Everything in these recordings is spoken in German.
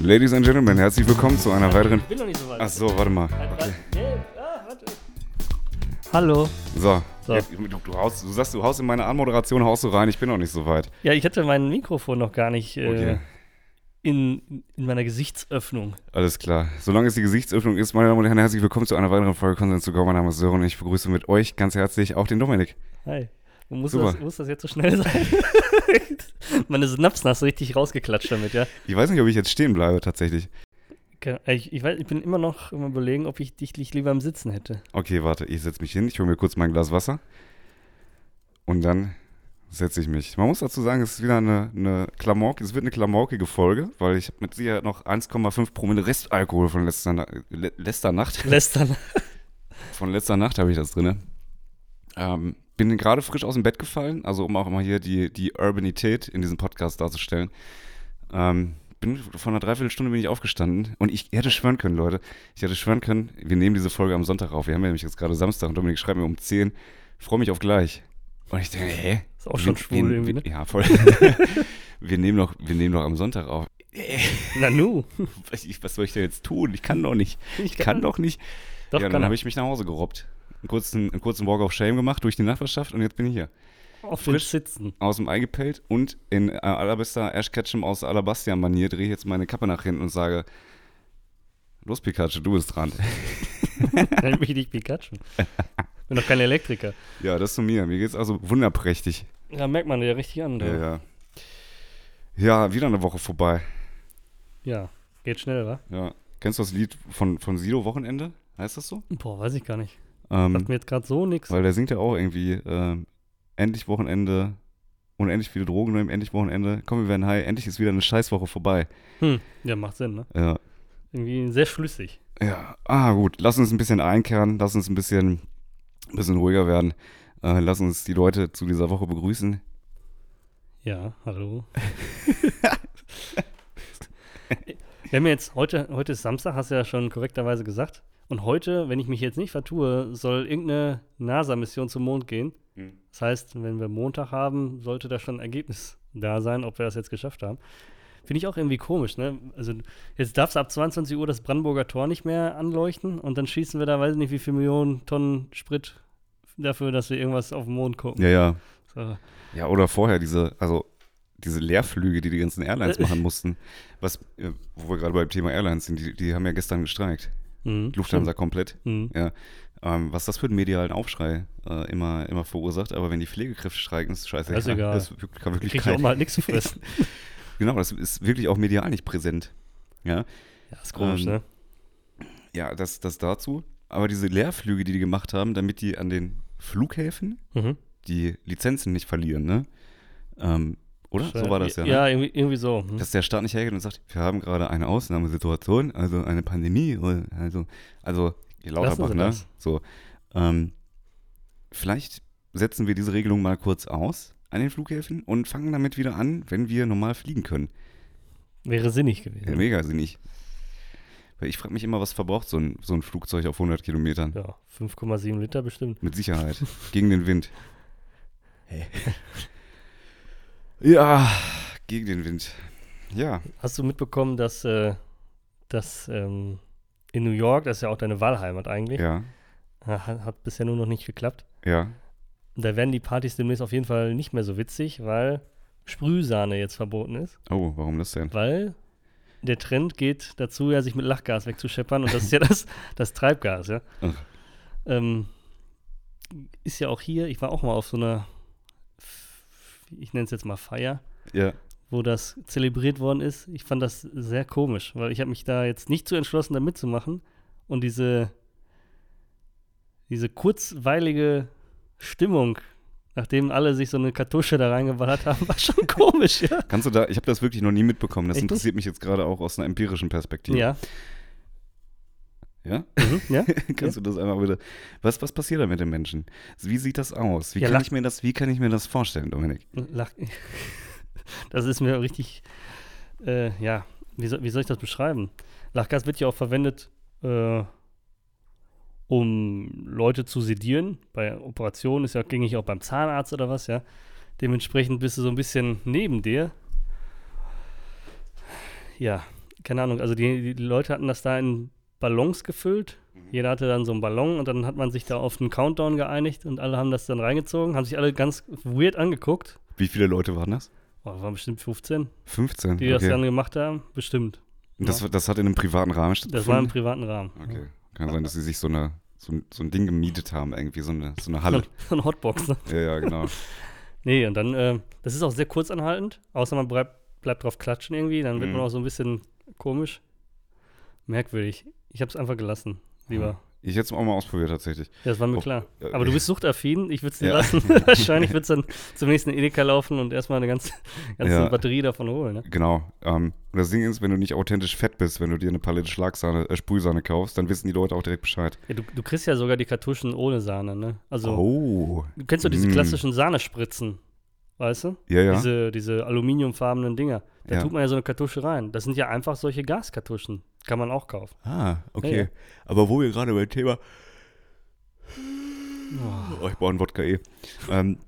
Ladies and Gentlemen, herzlich willkommen zu einer weiteren. Ich bin noch nicht so weit. Ach so, warte mal. Halt, Okay. ah, warte. Hallo. So, So. Jetzt, du, du, haust, du sagst, du haust in meine Anmoderation haust du rein. Ich bin noch nicht so weit. Ja, ich hatte mein Mikrofon noch gar nicht äh, Okay. in, in meiner Gesichtsöffnung. Alles klar. Solange es die Gesichtsöffnung ist, meine Damen und Herren, herzlich willkommen zu einer weiteren Folge Konsens zu Go. Mein Name ist Sören und ich begrüße mit euch ganz herzlich auch den Dominik. Hi. Muss das, muss das jetzt so schnell sein? Meine Synapsen hast du richtig rausgeklatscht damit, ja? Ich weiß nicht, ob ich jetzt stehen bleibe tatsächlich. Ke- Ich, ich, weiß, ich bin immer noch im Überlegen, ob ich dich lieber im Sitzen hätte. Okay, warte, ich setze mich hin, ich hole mir kurz mein Glas Wasser und dann setze ich mich. Man muss dazu sagen, es ist wieder eine, eine Klamauk, es wird eine klamaukige Folge, weil ich habe mit Sicherheit noch 1,5 Promille Restalkohol von letzter, Na le letzter Nacht. Lästern. Von letzter Nacht habe ich das drin. Ähm, bin gerade frisch aus dem Bett gefallen, also um auch immer hier die, die Urbanität in diesem Podcast darzustellen. Ähm, bin vor einer Dreiviertelstunde bin ich aufgestanden und ich hätte schwören können, Leute, ich hätte schwören können, wir nehmen diese Folge am Sonntag auf. Wir haben ja nämlich jetzt gerade Samstag und Dominik schreibt mir um 10, freue mich auf gleich. Und ich denke, hä? Ist auch schon Wir- schwul wir- irgendwie, ne? Ja, voll. wir, nehmen doch, wir nehmen doch am Sonntag auf. Nanu. Was, ich, was soll ich denn jetzt tun? Ich kann doch nicht. Ich kann- kann doch nicht. Doch, ja, dann habe ich mich nach Hause gerobbt. Einen kurzen, einen kurzen Walk of Shame gemacht durch die Nachbarschaft und jetzt bin ich hier. Auf den frisch. Sitzen. Aus dem Ei gepellt und in äh, allerbester Ash Ketchum aus Alabastian-Manier drehe ich jetzt meine Kappe nach hinten und sage: Los, Pikachu, du bist dran. Nenn mich nicht Pikachu. Bin doch kein Elektriker. ja, das zu mir. Mir geht's also wunderprächtig. Ja, merkt man ja richtig an. Ja, Ja, ja. ja, wieder eine Woche vorbei. ja. geht schnell, wa? Ja. Kennst du das Lied von, von Sido Wochenende? Heißt das so? Boah, weiß ich gar nicht. Ähm, Sagt mir jetzt gerade so nix. Weil der singt ja auch irgendwie, ähm, endlich Wochenende, unendlich viele Drogen nehmen, endlich Wochenende, komm, wir werden high, endlich ist wieder eine Scheißwoche vorbei. Hm, ja, macht Sinn, ne? Ja. Irgendwie sehr schlüssig. Ja, ah gut, lass uns ein bisschen einkehren, lass uns ein bisschen, ein bisschen ruhiger werden. Äh, lass uns die Leute zu dieser Woche begrüßen. Ja, hallo. Wir haben ja jetzt heute, heute ist Samstag, hast du ja schon korrekterweise gesagt. Und heute, wenn ich mich jetzt nicht vertue, soll irgendeine NASA-Mission zum Mond gehen. Mhm. Das heißt, wenn wir Montag haben, sollte da schon ein Ergebnis da sein, ob wir das jetzt geschafft haben. Finde ich auch irgendwie komisch, ne? Also jetzt darf es ab 22 Uhr das Brandenburger Tor nicht mehr anleuchten und dann schießen wir da, weiß ich nicht, wie viele Millionen Tonnen Sprit dafür, dass wir irgendwas auf den Mond gucken. Ja, ja. So. Ja, oder vorher diese, also diese Leerflüge, die die ganzen Airlines Äh. machen mussten. Was, äh, wo wir gerade beim Thema Airlines sind, die, die haben ja gestern gestreikt. Mhm, Lufthansa komplett. Mhm. Ja, ähm, was das für einen medialen Aufschrei äh, immer, immer verursacht, aber wenn die Pflegekräfte streiken, ist scheiße. Das ist egal. Das kann wirklich Krieg ich auch mal nichts zu fressen. Genau, das ist wirklich auch medial nicht präsent. Ja, ja, ist komisch, Ähm, ne? ja das, das dazu. Aber diese Leerflüge, die die gemacht haben, damit die an den Flughäfen Mhm. die Lizenzen nicht verlieren, ne? Ähm, oder? So war das ja. Ja, Ne? irgendwie, irgendwie so. Hm. Dass der Staat nicht hergeht und sagt, wir haben gerade eine Ausnahmesituation, also eine Pandemie, also, also Lauterbach, ne? das. So. Ähm, vielleicht setzen wir diese Regelung mal kurz aus an den Flughäfen und fangen damit wieder an, wenn wir normal fliegen können. Wäre sinnig Ja, gewesen. mega sinnig. Weil ich frage mich immer, was verbraucht so ein, so ein Flugzeug auf 100 Kilometern? Ja, 5,7 Liter bestimmt. Mit Sicherheit. Gegen den Wind. ja, gegen den Wind. Ja. Hast du mitbekommen, dass, äh, dass ähm, in New York, das ist ja auch deine Wahlheimat eigentlich, Ja. hat, hat bisher nur noch nicht geklappt. Ja. Da werden die Partys demnächst auf jeden Fall nicht mehr so witzig, weil Sprühsahne jetzt verboten ist. Oh, warum das denn? Weil der Trend geht dazu, ja, sich mit Lachgas wegzuscheppern und das ist ja das, das Treibgas, ja. Ähm, ist ja auch hier, ich war auch mal auf so einer, ich nenne es jetzt mal Feier, Ja. wo das zelebriert worden ist. Ich fand das sehr komisch, weil ich habe mich da jetzt nicht zu entschlossen, da mitzumachen. Und diese, diese kurzweilige Stimmung, nachdem alle sich so eine Kartusche da reingeballert haben, war schon komisch, ja. Kannst du da, ich habe das wirklich noch nie mitbekommen. Das Echt interessiert mich jetzt gerade auch aus einer empirischen Perspektive. Ja, Ja? mhm, ja. Kannst du das einmal bitte. Was, was passiert da mit den Menschen? Wie sieht das aus? Wie, Ja, kann ich mir das, wie kann ich mir das vorstellen, Dominik? Lach das ist mir richtig, äh, ja, wie soll, wie soll ich das beschreiben? Lachgas wird ja auch verwendet, äh, um Leute zu sedieren. Bei Operationen ist ja gängig auch beim Zahnarzt oder was, ja. Dementsprechend bist du so ein bisschen neben dir. Ja, keine Ahnung, also die, die Leute hatten das da in Ballons gefüllt. Jeder hatte dann so einen Ballon und dann hat man sich da auf einen Countdown geeinigt und alle haben das dann reingezogen, haben sich alle ganz weird angeguckt. Wie viele Leute waren das? Oh, das waren bestimmt 15, 15. die das okay. dann gemacht haben. Bestimmt. Und das, das hat in einem privaten Rahmen Das war im stattgefunden? privaten Rahmen. Okay. Kann sein, dass sie sich so, eine, so, ein, so ein Ding gemietet haben, irgendwie, so eine, so eine Halle. So eine Hotbox. Ne? ja, ja, genau. Nee, und dann, äh, das ist auch sehr kurzanhaltend, außer man bleibt, bleibt drauf klatschen irgendwie, dann wird Mhm. man auch so ein bisschen komisch. Merkwürdig. Ich habe es einfach gelassen, lieber. Ich hätte es auch mal ausprobiert, tatsächlich. Ja, das war mir Oh, klar. Aber du bist suchtaffin, ich würde es dir Ja. lassen. Wahrscheinlich wird es dann zum nächsten Edeka laufen und erstmal eine ganze, ganze Ja. Batterie davon holen. Ne? Genau. Ähm, das Ding ist, wenn du nicht authentisch fett bist, wenn du dir eine Palette Schlagsahne, äh, Sprühsahne kaufst, dann wissen die Leute auch direkt Bescheid. Ja, du, du kriegst ja sogar die Kartuschen ohne Sahne, ne? Also, Oh. du kennst doch diese Mm. klassischen Sahnespritzen, weißt du? Ja, ja. Diese, diese aluminiumfarbenen Dinger. Da Ja. tut man ja so eine Kartusche rein. Das sind ja einfach solche Gaskartuschen. Kann man auch kaufen. Ah, okay. Ja. Aber wo wir gerade beim Thema. Oh, ich brauche einen Wodka eh. Ähm,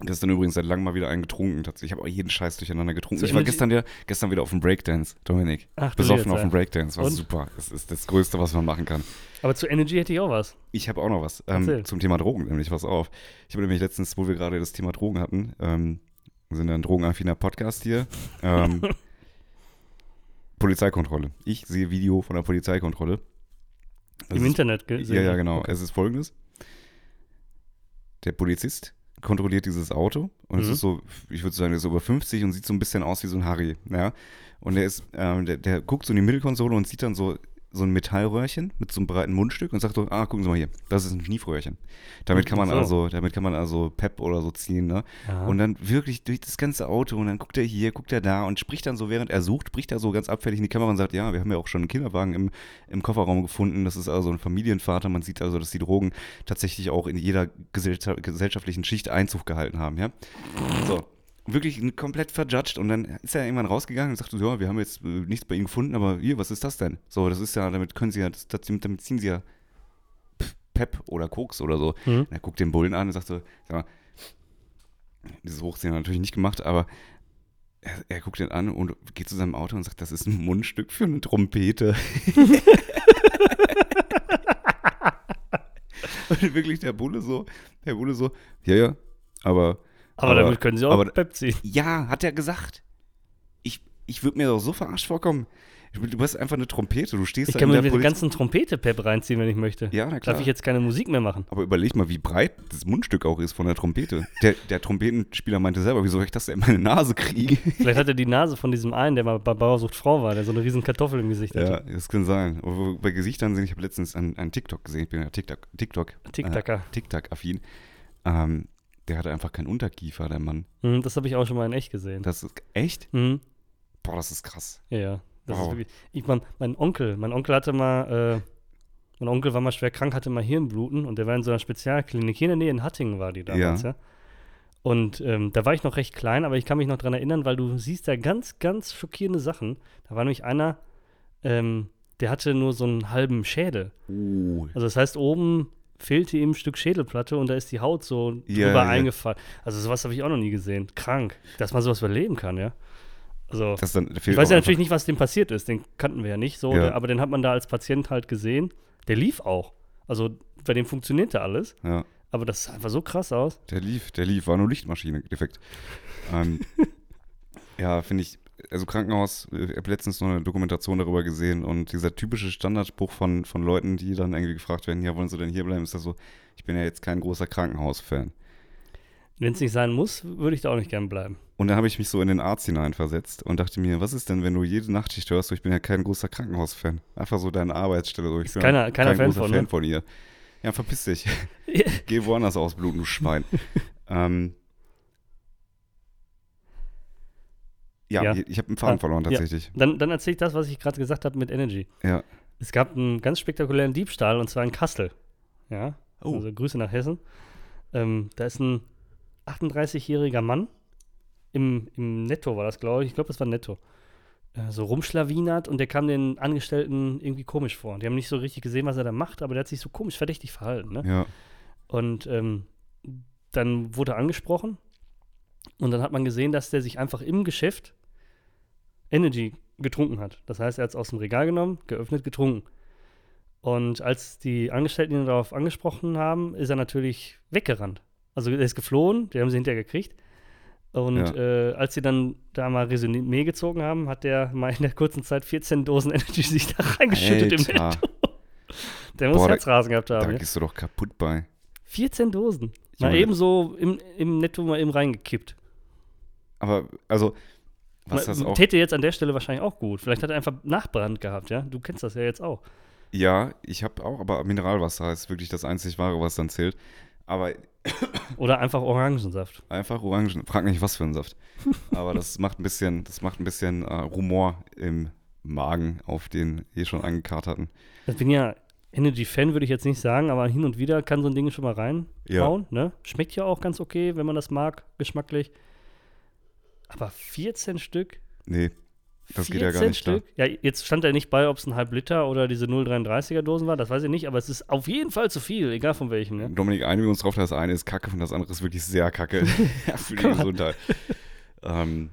gestern übrigens seit langem mal wieder einen getrunken. tatsächlich. Ich habe auch jeden Scheiß durcheinander getrunken. So ich war gestern, ja, gestern wieder auf dem Breakdance, Dominik. Ach, Besoffen auf dem. Breakdance. War Und? super. Das ist das Größte, was man machen kann. Aber zu Energy hätte ich auch was. Ich habe auch noch was ähm, zum Thema Drogen, nämlich was auf. Ich habe nämlich letztens, wo wir gerade das Thema Drogen hatten, ähm, wir sind ein drogenaffiner Podcast hier. Ähm, Polizeikontrolle. Ich sehe Video von der Polizeikontrolle. Das Im ist- Internet gesehen. Ja, ja, genau. Okay. Es ist folgendes. Der Polizist kontrolliert dieses Auto und es Mhm. ist so, ich würde sagen, der ist über 50 und sieht so ein bisschen aus wie so ein Harry, ja. Und der ist, ähm, der, der guckt so in die Mittelkonsole und sieht dann so, so ein Metallröhrchen mit so einem breiten Mundstück und sagt so, ah, gucken Sie mal hier, das ist ein Schniefröhrchen. Damit kann man So. also, damit kann man also Pep oder so ziehen, ne? Ja. Und dann wirklich durch das ganze Auto und dann guckt er hier, guckt er da und spricht dann so, während er sucht, spricht er so ganz abfällig in die Kamera und sagt, ja, wir haben ja auch schon einen Kinderwagen im, im Kofferraum gefunden. Das ist also ein Familienvater. Man sieht also, dass die Drogen tatsächlich auch in jeder gesellscha gesellschaftlichen Schicht Einzug gehalten haben, ja. So. Wirklich komplett verjudged und dann ist er irgendwann rausgegangen und sagte, so, ja, wir haben jetzt äh, nichts bei Ihnen gefunden, aber hier, was ist das denn? So, das ist ja, damit können Sie ja, das, damit ziehen Sie ja Pep oder Koks oder so. Mhm. Und er guckt den Bullen an und sagt so, sag mal, dieses Hochziehen hat er natürlich nicht gemacht, aber er, er guckt ihn an und geht zu seinem Auto und sagt, das ist ein Mundstück für eine Trompete. und wirklich der Bulle so, der Bulle so, ja, ja, aber. Aber, damit können sie auch aber- Pep ziehen. Ja, hat er gesagt. Ich, ich würde mir doch so verarscht vorkommen. Du bist einfach eine Trompete, du stehst Ich da kann mir Poliz- ganzen Trompete-Pep reinziehen, wenn ich möchte. Ja, na klar. Darf ich jetzt keine Musik mehr machen? Aber überleg mal, wie breit das Mundstück auch ist von der Trompete. Der, der Trompetenspieler meinte selber, wieso soll ich das denn in meine Nase kriege? Vielleicht hat er die Nase von diesem einen, der mal bei Bauersucht Frau war, der so eine riesen Kartoffel im Gesicht Ja, hatte. das kann sein. Aber bei Gesichtern sehen, ich habe letztens einen, einen TikTok gesehen, ich bin ja TikTok, TikTok, Tic-Tacker. äh, TikTok-affin. Ähm, der hatte einfach keinen Unterkiefer, der Mann. Mhm, das habe ich auch schon mal in echt gesehen. Das ist echt? Mhm. Boah, das ist krass. Ja, ja. Das Wow. ist wirklich, ich, mein, mein Onkel, mein Onkel hatte mal, äh, mein Onkel war mal schwer krank, hatte mal Hirnbluten und der war in so einer Spezialklinik. Hier in der Nähe in Hattingen war die damals, ja. Ja. Und ähm, da war ich noch recht klein, aber ich kann mich noch dran erinnern, weil du siehst da ganz, ganz schockierende Sachen. Da war nämlich einer, ähm, der hatte nur so einen halben Schädel. Oh. Also das heißt, oben fehlte ihm ein Stück Schädelplatte und da ist die Haut so Ja, drüber ja. eingefallen. Also sowas habe ich auch noch nie gesehen. Krank, dass man sowas überleben kann, ja. Also Das dann, ich weiß ja natürlich nicht, was dem passiert ist. Den kannten wir ja nicht so, Ja. aber den hat man da als Patient halt gesehen. Der lief auch. Also bei dem funktionierte alles. Ja, Aber das sah einfach so krass aus. der lief, der lief, war nur Lichtmaschine, defekt. ähm, ja, finde ich, also Krankenhaus, ich habe letztens noch eine Dokumentation darüber gesehen und dieser typische Standardspruch von, von Leuten, die dann irgendwie gefragt werden, ja, wollen sie denn hier bleiben, ist das so, ich bin ja jetzt kein großer Krankenhaus-Fan. Wenn es nicht sein muss, würde ich da auch nicht gern bleiben. Und dann habe ich mich so in den Arzt hineinversetzt und dachte mir, was ist denn, wenn du jede Nachtschicht hörst, so, ich bin ja kein großer Krankenhaus-Fan. Einfach so deine Arbeitsstelle. So, ich bin keiner- keiner Fan großer von, Fan ne? von ihr. Ja, verpiss dich. Geh woanders ausbluten, du Schwein. ähm, ja, Ja. ich, ich habe einen Faden Ah, verloren ja. tatsächlich. Dann, dann erzähle ich das, was ich gerade gesagt habe mit Energy. Ja. Es gab einen ganz spektakulären Diebstahl und zwar in Kassel. Ja. Oh. Also Grüße nach Hessen. Ähm, da ist ein 38-jähriger Mann im, im Netto war das, glaube ich. Ich glaube, das war Netto. Äh, so rumschlawinert und der kam den Angestellten irgendwie komisch vor. Die haben nicht so richtig gesehen, was er da macht, aber der hat sich so komisch verdächtig verhalten. Ne? Ja. Und ähm, dann wurde er angesprochen und dann hat man gesehen, dass der sich einfach im Geschäft Energy getrunken hat. Das heißt, er hat es aus dem Regal genommen, geöffnet, getrunken. Und als die Angestellten ihn darauf angesprochen haben, ist er natürlich weggerannt. Also er ist geflohen, die haben sie hinterher gekriegt. Und Ja. äh, als sie dann da mal Resümee gezogen haben, hat der mal in der kurzen Zeit 14 Dosen Energy sich da reingeschüttet im Netto. Alter, Der muss Boah, da- Herzrasen gehabt da haben. Ja? gehst du doch kaputt bei. 14 Dosen. Mal eben so im, im Netto mal eben reingekippt. Aber, also, was das auch. Täte jetzt an der Stelle wahrscheinlich auch gut. Vielleicht hat er einfach Nachbrand gehabt, ja? Du kennst das ja jetzt auch. Ja, ich habe auch, aber Mineralwasser ist wirklich das einzig wahre, was dann zählt. Aber Oder einfach Orangensaft. einfach Orangen. Frag nicht, was für ein Saft. Aber das macht ein bisschen, das macht ein bisschen äh, Rumor im Magen auf den eh schon angekaterten. Ich bin ja Energy-Fan, würde ich jetzt nicht sagen, aber hin und wieder kann so ein Ding schon mal reinhauen. Ne? Schmeckt ja auch ganz okay, wenn man das mag, geschmacklich. Aber 14 Stück? Nee, das geht ja 14 gar nicht klar. Stück? Ja, jetzt stand da nicht bei, ob es ein halb Liter oder diese 0,33er Dosen war, das weiß ich nicht, aber es ist auf jeden Fall zu viel, egal von welchem. Ne? Dominik, einigen wir uns drauf, das eine ist kacke und das andere ist wirklich sehr kacke für die Gesundheit. ähm,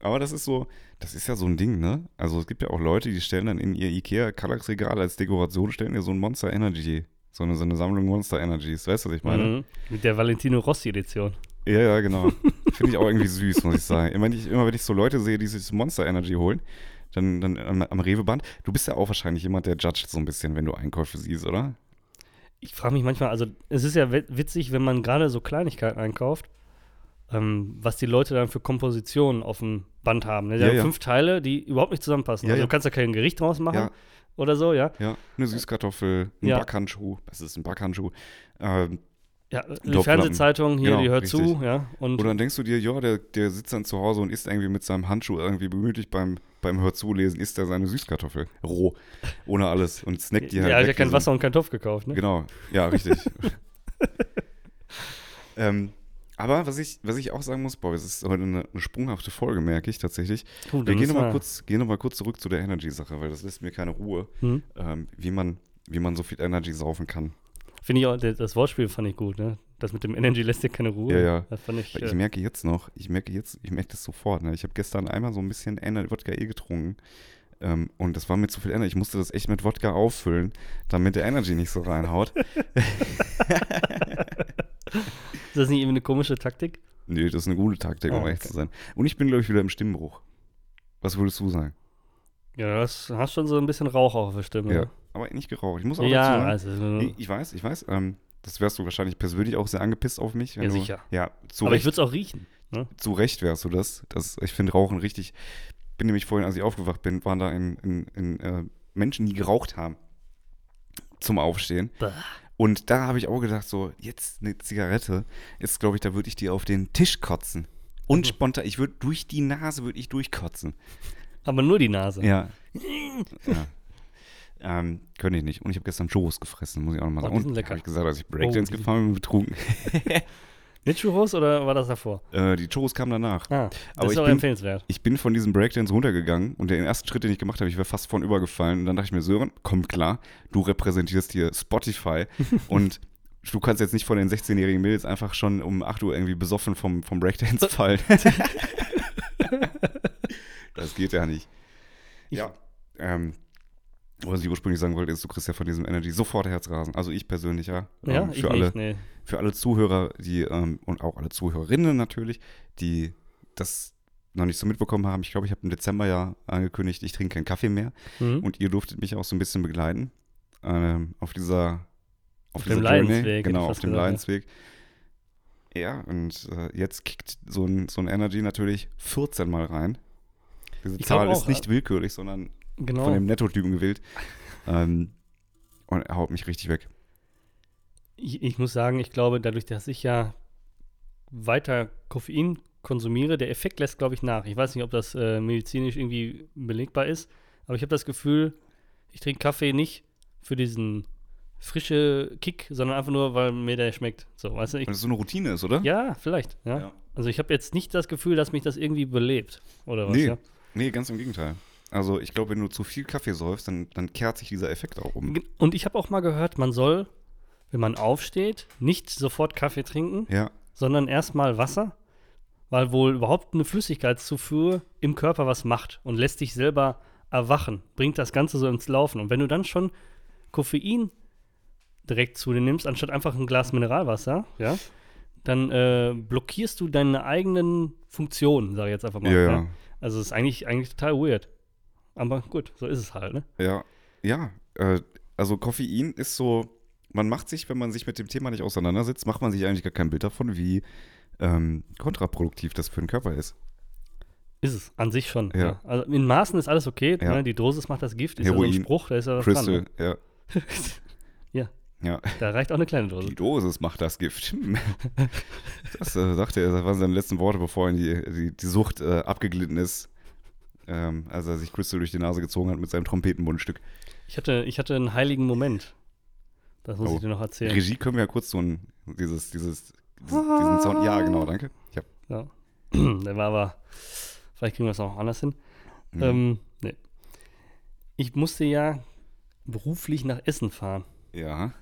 aber das ist so, das ist ja so ein Ding, ne? Also es gibt ja auch Leute, die stellen dann in ihr Ikea Kallax-Regal als Dekoration, stellen ihr so ein Monster Energy, so eine, so eine Sammlung Monster Energies. Weißt du, was ich meine? Mhm. Mit der Valentino Rossi-Edition. Ja, ja, genau. Finde ich auch irgendwie süß, muss ich sagen. Immer, wenn ich, immer wenn ich so Leute sehe, die sich Monster Energy holen, dann, dann am, am Rewe-Band. Du bist ja auch wahrscheinlich jemand, der judgt so ein bisschen, wenn du Einkäufe siehst, oder? Ich frage mich manchmal, also es ist ja wi- witzig, wenn man gerade so Kleinigkeiten einkauft, ähm, was die Leute dann für Kompositionen auf dem Band haben. Ne? Die Ja, haben ja. fünf Teile, die überhaupt nicht zusammenpassen. Ja, also du kannst ja kein Gericht draus machen Ja. oder so, ja. Ja, eine Süßkartoffel, ein. Backhandschuh. Das ist ein Backhandschuh. Ähm, Ja, die. Fernsehzeitung hier, Genau, die hört richtig. zu, ja. Und Oder dann denkst du dir, ja, der, der sitzt dann zu Hause und isst irgendwie mit seinem Handschuh irgendwie bemüht beim, beim Hörzulesen, isst er seine Süßkartoffel. Roh. Ohne alles. Und snackt die halt. ja, ich weg habe kein Wasser und kein Topf gekauft, ne? Genau, ja, richtig. ähm, aber was ich, was ich auch sagen muss, boah, es ist heute eine, eine sprunghafte Folge, merke ich tatsächlich. Puh, Wir dann gehen nochmal kurz, gehen noch mal kurz zurück zu der Energy-Sache, weil das lässt mir keine Ruhe, Hm? ähm, wie, man, wie man so viel Energy saufen kann. Finde ich auch, das Wortspiel fand ich gut, ne? Das mit dem Energy lässt dir keine Ruhe. Ja, ja. Das fand ich. Ich Äh, merke jetzt noch, ich merke jetzt, ich merke das sofort. Ne? Ich habe gestern einmal so ein bisschen Ener- Wodka E getrunken. Ähm, und das war mir zu viel Energy. Ich musste das echt mit Wodka auffüllen, damit der Energy nicht so reinhaut. ist das nicht irgendwie eine komische Taktik? Nö, das ist eine gute Taktik, um ehrlich okay. zu sein. Und ich bin, glaube ich, wieder im Stimmbruch. Was würdest du sagen? Ja, du hast, hast schon so ein bisschen Rauch auf der Stimme. Ja. Aber nicht geraucht. Ich muss auch Ja, dazu sagen, also, ich, ich weiß, ich weiß. Ähm, das wärst du wahrscheinlich persönlich auch sehr angepisst auf mich. Wenn Ja, du, sicher. Ja, zu aber ich Recht. würde es auch riechen. Ne? zu Recht wärst du das. das ich finde Rauchen richtig. Bin nämlich vorhin, als ich aufgewacht bin, waren da in, in, in äh, Menschen, die geraucht haben zum Aufstehen. Bah. Und da habe ich auch gedacht, so, jetzt eine Zigarette, jetzt glaube ich, da würde ich die auf den Tisch kotzen. Und Mhm. spontan, ich würde durch die Nase würde ich durchkotzen. Aber nur die Nase. Ja. ja. Ähm, könnte ich nicht. Und ich habe gestern Churros gefressen, muss ich auch nochmal Oh, sagen. Und habe ich gesagt, als ich Breakdance Oh, gefahren bin, betrunken. Mit Churros oder war das davor? äh, die Churros kamen danach. Ah, das Aber ist auch bin- empfehlenswert. Ich bin von diesem Breakdance runtergegangen und den ersten Schritt, den ich gemacht habe, ich wäre fast von übergefallen. Und dann dachte ich mir, Sören, komm klar, du repräsentierst hier Spotify und du kannst jetzt nicht von den 16-jährigen Mädels einfach schon um 8 Uhr irgendwie besoffen vom, vom Breakdance fallen. das geht ja nicht. Ich- ja. Ähm, was ich ursprünglich sagen wollte, ist, du kriegst ja von diesem Energy sofort Herzrasen. Also ich persönlich, ja. Ja, Ähm, ich für alle, nicht, nee. für alle Zuhörer, die ähm, und auch alle Zuhörerinnen natürlich, die das noch nicht so mitbekommen haben. Ich glaube, ich habe im Dezember ja angekündigt, ich trinke keinen Kaffee mehr. Mhm. Und ihr durftet mich auch so ein bisschen begleiten ähm, auf dieser auf, Auf dieser dem Journey. Leidensweg, Genau, auf dem gesagt, ja. Leidensweg. Ja, und äh, jetzt kickt so ein, so ein Energy natürlich 14 Mal rein. Diese Ich Zahl glaub ist auch, nicht willkürlich, sondern Genau. von dem Nettotypen gewählt. ähm, und er haut mich richtig weg. Ich, ich muss sagen, ich glaube, dadurch, dass ich ja weiter Koffein konsumiere, der Effekt lässt, glaube ich, nach. Ich weiß nicht, ob das äh, medizinisch irgendwie belegbar ist, aber ich habe das Gefühl, ich trinke Kaffee nicht für diesen frische Kick, sondern einfach nur, weil mir der schmeckt. So, weißt du, ich, Weil es so eine Routine ist, oder? ja, vielleicht, ja. Ja. Also ich habe jetzt nicht das Gefühl, dass mich das irgendwie belebt, oder was, Nee, ja? nee, ganz im Gegenteil. Also ich glaube, wenn du zu viel Kaffee säufst, dann, dann kehrt sich dieser Effekt auch um. Und ich habe auch mal gehört, man soll, wenn man aufsteht, nicht sofort Kaffee trinken, Ja, sondern erstmal Wasser, weil wohl überhaupt eine Flüssigkeitszufuhr im Körper was macht und lässt dich selber erwachen, bringt das Ganze so ins Laufen. Und wenn du dann schon Koffein direkt zu dir nimmst, anstatt einfach ein Glas Mineralwasser, ja, dann äh, blockierst du deine eigenen Funktionen, sage ich jetzt einfach mal. Ja. ja. Also es ist eigentlich, eigentlich total weird. Aber gut, so ist es halt, ne? Ja, ja. Äh, also Koffein ist so, man macht sich, wenn man sich mit dem Thema nicht auseinandersetzt, macht man sich eigentlich gar kein Bild davon, wie ähm, kontraproduktiv das für den Körper ist. Ist es, an sich schon. Ja. Also in Maßen ist alles okay. Ja. Ne? Die Dosis macht das Gift, ist ja so Heroin, ein Spruch, da ist ja was Crystal, dran. ja. Ja. Ja, Da reicht auch eine kleine Dose. die Dosis macht das Gift. das äh, sagte er, das waren seine letzten Worte, bevor die, die, die Sucht äh, abgeglitten ist, ähm, als er sich Crystal durch die Nase gezogen hat mit seinem Trompetenmundstück. Ich hatte, ich hatte einen heiligen Moment. Das muss Oh. ich dir noch erzählen. Regie können wir ja kurz so ein, dieses, dieses, diesen, diesen Sound, ja genau, danke. Hab, Ja. Der war aber, vielleicht kriegen wir es auch anders hin. Mhm. Ähm, nee. Ich musste ja beruflich nach Essen fahren. ja,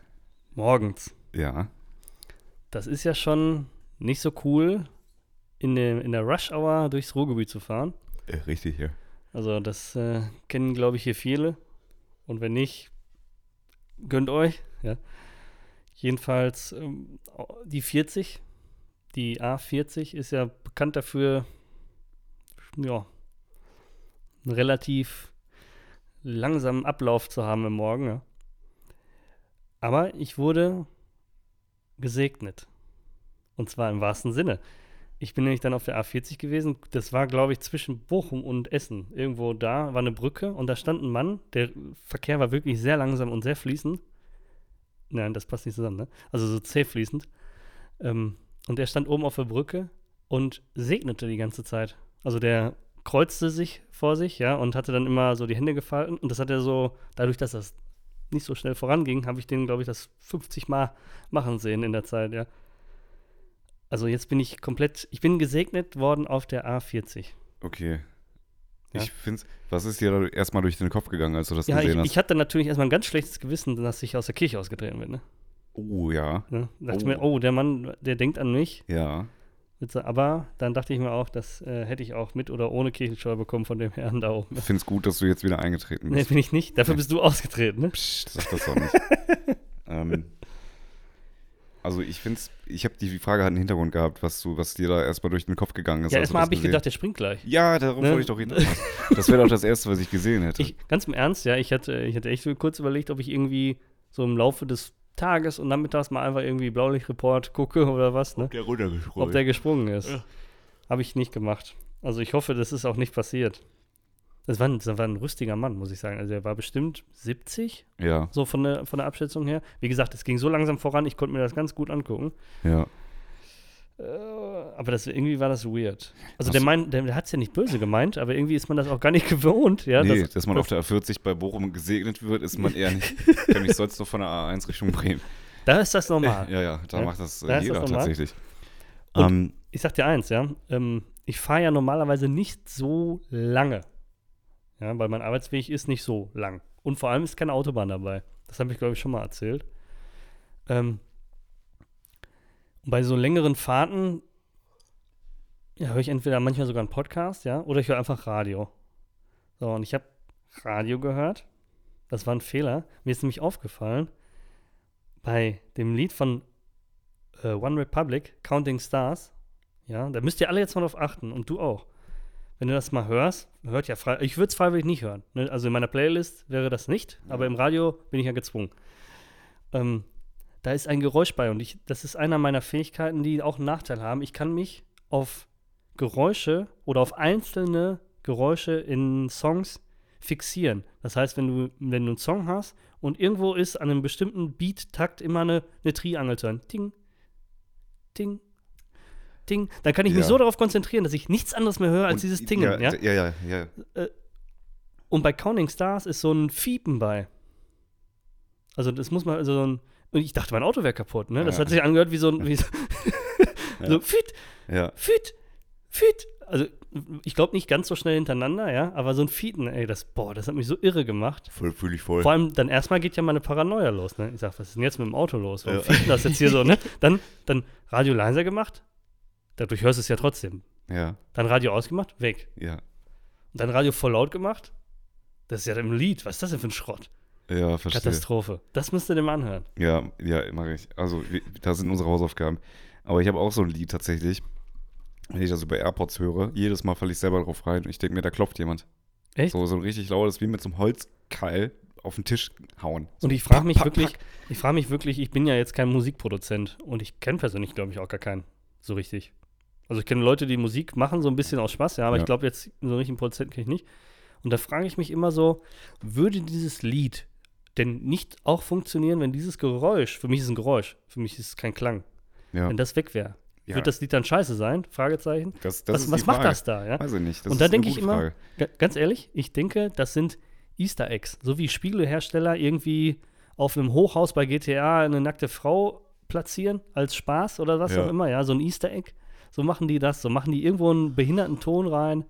Morgens. ja, Das ist ja schon nicht so cool, in, der in der Rush-Hour durchs Ruhrgebiet zu fahren. Äh, richtig, ja. Also das äh, kennen, glaube ich, hier viele. Und wenn nicht, gönnt euch. Ja. Jedenfalls ähm, die 40, die A40 ist ja bekannt dafür, ja, einen relativ langsamen Ablauf zu haben im Morgen. Ja. Aber ich wurde gesegnet. Und zwar im wahrsten Sinne. Ich bin nämlich dann auf der A40 gewesen. Das war, glaube ich, zwischen Bochum und Essen. Irgendwo da war eine Brücke und da stand ein Mann. Der Verkehr war wirklich sehr langsam und sehr fließend. Nein, das passt nicht zusammen, ne? Also so zäh fließend. Ähm, und der stand oben auf der Brücke und segnete die ganze Zeit. Also der kreuzte sich vor sich, ja, und hatte dann immer so die Hände gefalten. Und das hat er so, dadurch, dass das nicht so schnell voranging, habe ich den, glaube ich, das 50 Mal machen sehen in der Zeit, ja. Also jetzt bin ich komplett, ich bin gesegnet worden auf der A40. Okay. Ja. Ich finde was ist dir da erstmal durch den Kopf gegangen, als du das Ja, ich, gesehen hast? ich hatte natürlich erstmal ein ganz schlechtes Gewissen, dass ich aus der Kirche ausgetreten bin. Ne? oh, ja, Ne? Dachte Oh. mir, oh, der Mann, der denkt an mich. ja. Aber dann dachte ich mir auch, das äh, hätte ich auch mit oder ohne Kirchensteuer bekommen von dem Herrn da oben. Ich finde es gut, dass du jetzt wieder eingetreten Nee, bist. bin ich nicht. Dafür bist du ausgetreten, ne? Psst, sag das doch nicht. ähm, also ich finde ich habe die Frage hat einen Hintergrund gehabt, was du, was dir da erstmal durch den Kopf gegangen ist. Ja, erstmal das habe ich gedacht, der springt gleich. Ja, darauf Ne? wollte ich doch hinaus. Das wäre doch das Erste, was ich gesehen hätte. Ich, ganz im Ernst, ja, ich hatte, ich hatte echt so kurz überlegt, ob ich irgendwie so im Laufe des Tages und nachmittags mal einfach irgendwie Blaulichtreport gucke oder was, ne? der runtergesprungen. Ob der gesprungen ist. Ja. Habe ich nicht gemacht. Also ich hoffe, das ist auch nicht passiert. Das war, ein, das war ein rüstiger Mann, muss ich sagen. Also er war bestimmt 70, ja, so von der, von der Abschätzung her. Wie gesagt, es ging so langsam voran, ich konnte mir das ganz gut angucken. ja. Äh, aber das, irgendwie war das weird. Also Hast der, mein, der, der hat es ja nicht böse gemeint, aber irgendwie ist man das auch gar nicht gewohnt. Ja, nee, das, dass man auf der A40 bei Bochum gesegnet wird, ist man eher nicht. Kenn ich sonst nur von der A1 Richtung Bremen. da ist das normal. Ja, ja, da Ja, macht das äh, da das jeder normal. tatsächlich. Und- Ähm, ich sag dir eins, ja, ähm, ich fahre ja normalerweise nicht so lange. Ja, weil mein Arbeitsweg ist nicht so lang. Und vor allem ist keine Autobahn dabei. Das habe ich, glaube ich, schon mal erzählt. Ähm, bei so längeren Fahrten ja, höre ich entweder manchmal sogar einen Podcast, ja, oder ich höre einfach Radio. So, und ich habe Radio gehört. Das war ein Fehler. Mir ist nämlich aufgefallen, bei dem Lied von äh, One Republic, Counting Stars, ja, da müsst ihr alle jetzt mal drauf achten und du auch. Wenn du das mal hörst, hört ja frei, ich würde es freiwillig nicht hören. Ne? Also in meiner Playlist wäre das nicht, aber im Radio bin ich ja gezwungen. Ähm, da ist ein Geräusch bei und ich, das ist einer meiner Fähigkeiten, die auch einen Nachteil haben. Ich kann mich auf Geräusche oder auf einzelne Geräusche in Songs fixieren. Das heißt, wenn du, wenn du einen Song hast und irgendwo ist an einem bestimmten Beat-Takt immer eine, eine Triangel zu hören. Ting, Ting, Ting. Dann kann ich mich Ja. so darauf konzentrieren, dass ich nichts anderes mehr höre als und- dieses Tingen. Ja, Ja, ja, ja, ja. Und bei Counting Stars ist so ein Fiepen bei. Also das muss man, also so ein, und ich dachte, mein Auto wäre kaputt, ne? Das hat sich angehört wie so ein, wie so, so fit, fit, fit. Also ich glaube nicht ganz so schnell hintereinander, ja, aber so ein Fieten, ey, das, boah, das hat mich so irre gemacht. Voll fühle ich voll. Vor allem dann erstmal geht ja meine Paranoia los, ne? Ich sag, was ist denn jetzt mit dem Auto los? Warum Ja. das jetzt hier so, ne? Dann, dann Radio leiser gemacht. Dadurch hörst du es ja trotzdem. Ja, Dann Radio ausgemacht, weg. ja. Und dann Radio voll laut gemacht. Das ist ja im Lied. Was ist das denn für ein Schrott? Ja, verstehe. Katastrophe. Das müsst ihr dem anhören. Ja, ja, mache ich. Also, das sind unsere Hausaufgaben. Aber ich habe auch so ein Lied tatsächlich. Wenn ich das über AirPods höre, jedes Mal falle ich selber drauf rein und ich denke mir, da klopft jemand. Echt? So, so ein richtig lautes, wie mit so einem Holzkeil auf den Tisch hauen. So, Und ich frage mich pack, wirklich, pack. ich frage mich wirklich, ich bin ja jetzt kein Musikproduzent und ich kenne persönlich, glaube ich, auch gar keinen so richtig. Also ich kenne Leute, die Musik machen, so ein bisschen aus Spaß, ja, aber Ja. ich glaube jetzt so einen richtigen Produzenten kenne ich nicht. Und da frage ich mich immer so, würde dieses Lied denn nicht auch funktionieren, wenn dieses Geräusch, für mich ist es ein Geräusch, für mich ist es kein Klang, Ja, wenn das weg wäre. ja. Wird das Lied dann scheiße sein? Fragezeichen. das, das was was macht das da, ja? Weiß ich nicht. Das Und da denke ich immer, Frage. Ganz ehrlich, ich denke, das sind Easter Eggs. So wie Spiegelhersteller irgendwie auf einem Hochhaus bei GTA eine nackte Frau platzieren als Spaß oder was Ja. auch immer, ja, so ein Easter Egg. So machen die das, so machen die irgendwo einen behinderten Ton rein,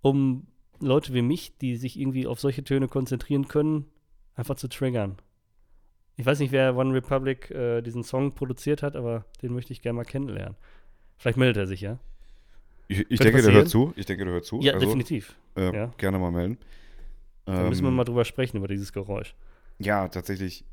um Leute wie mich, die sich irgendwie auf solche Töne konzentrieren können, einfach zu triggern. Ich weiß nicht, wer One Republic äh, diesen Song produziert hat, aber den möchte ich gerne mal kennenlernen. Vielleicht meldet er sich, ja? Ich, ich denke, der passieren. hört zu. Ich denke, der hört zu. Ja, also, definitiv. Äh, ja. Gerne mal melden. Da müssen wir Ähm, mal drüber sprechen, über dieses Geräusch. Ja, tatsächlich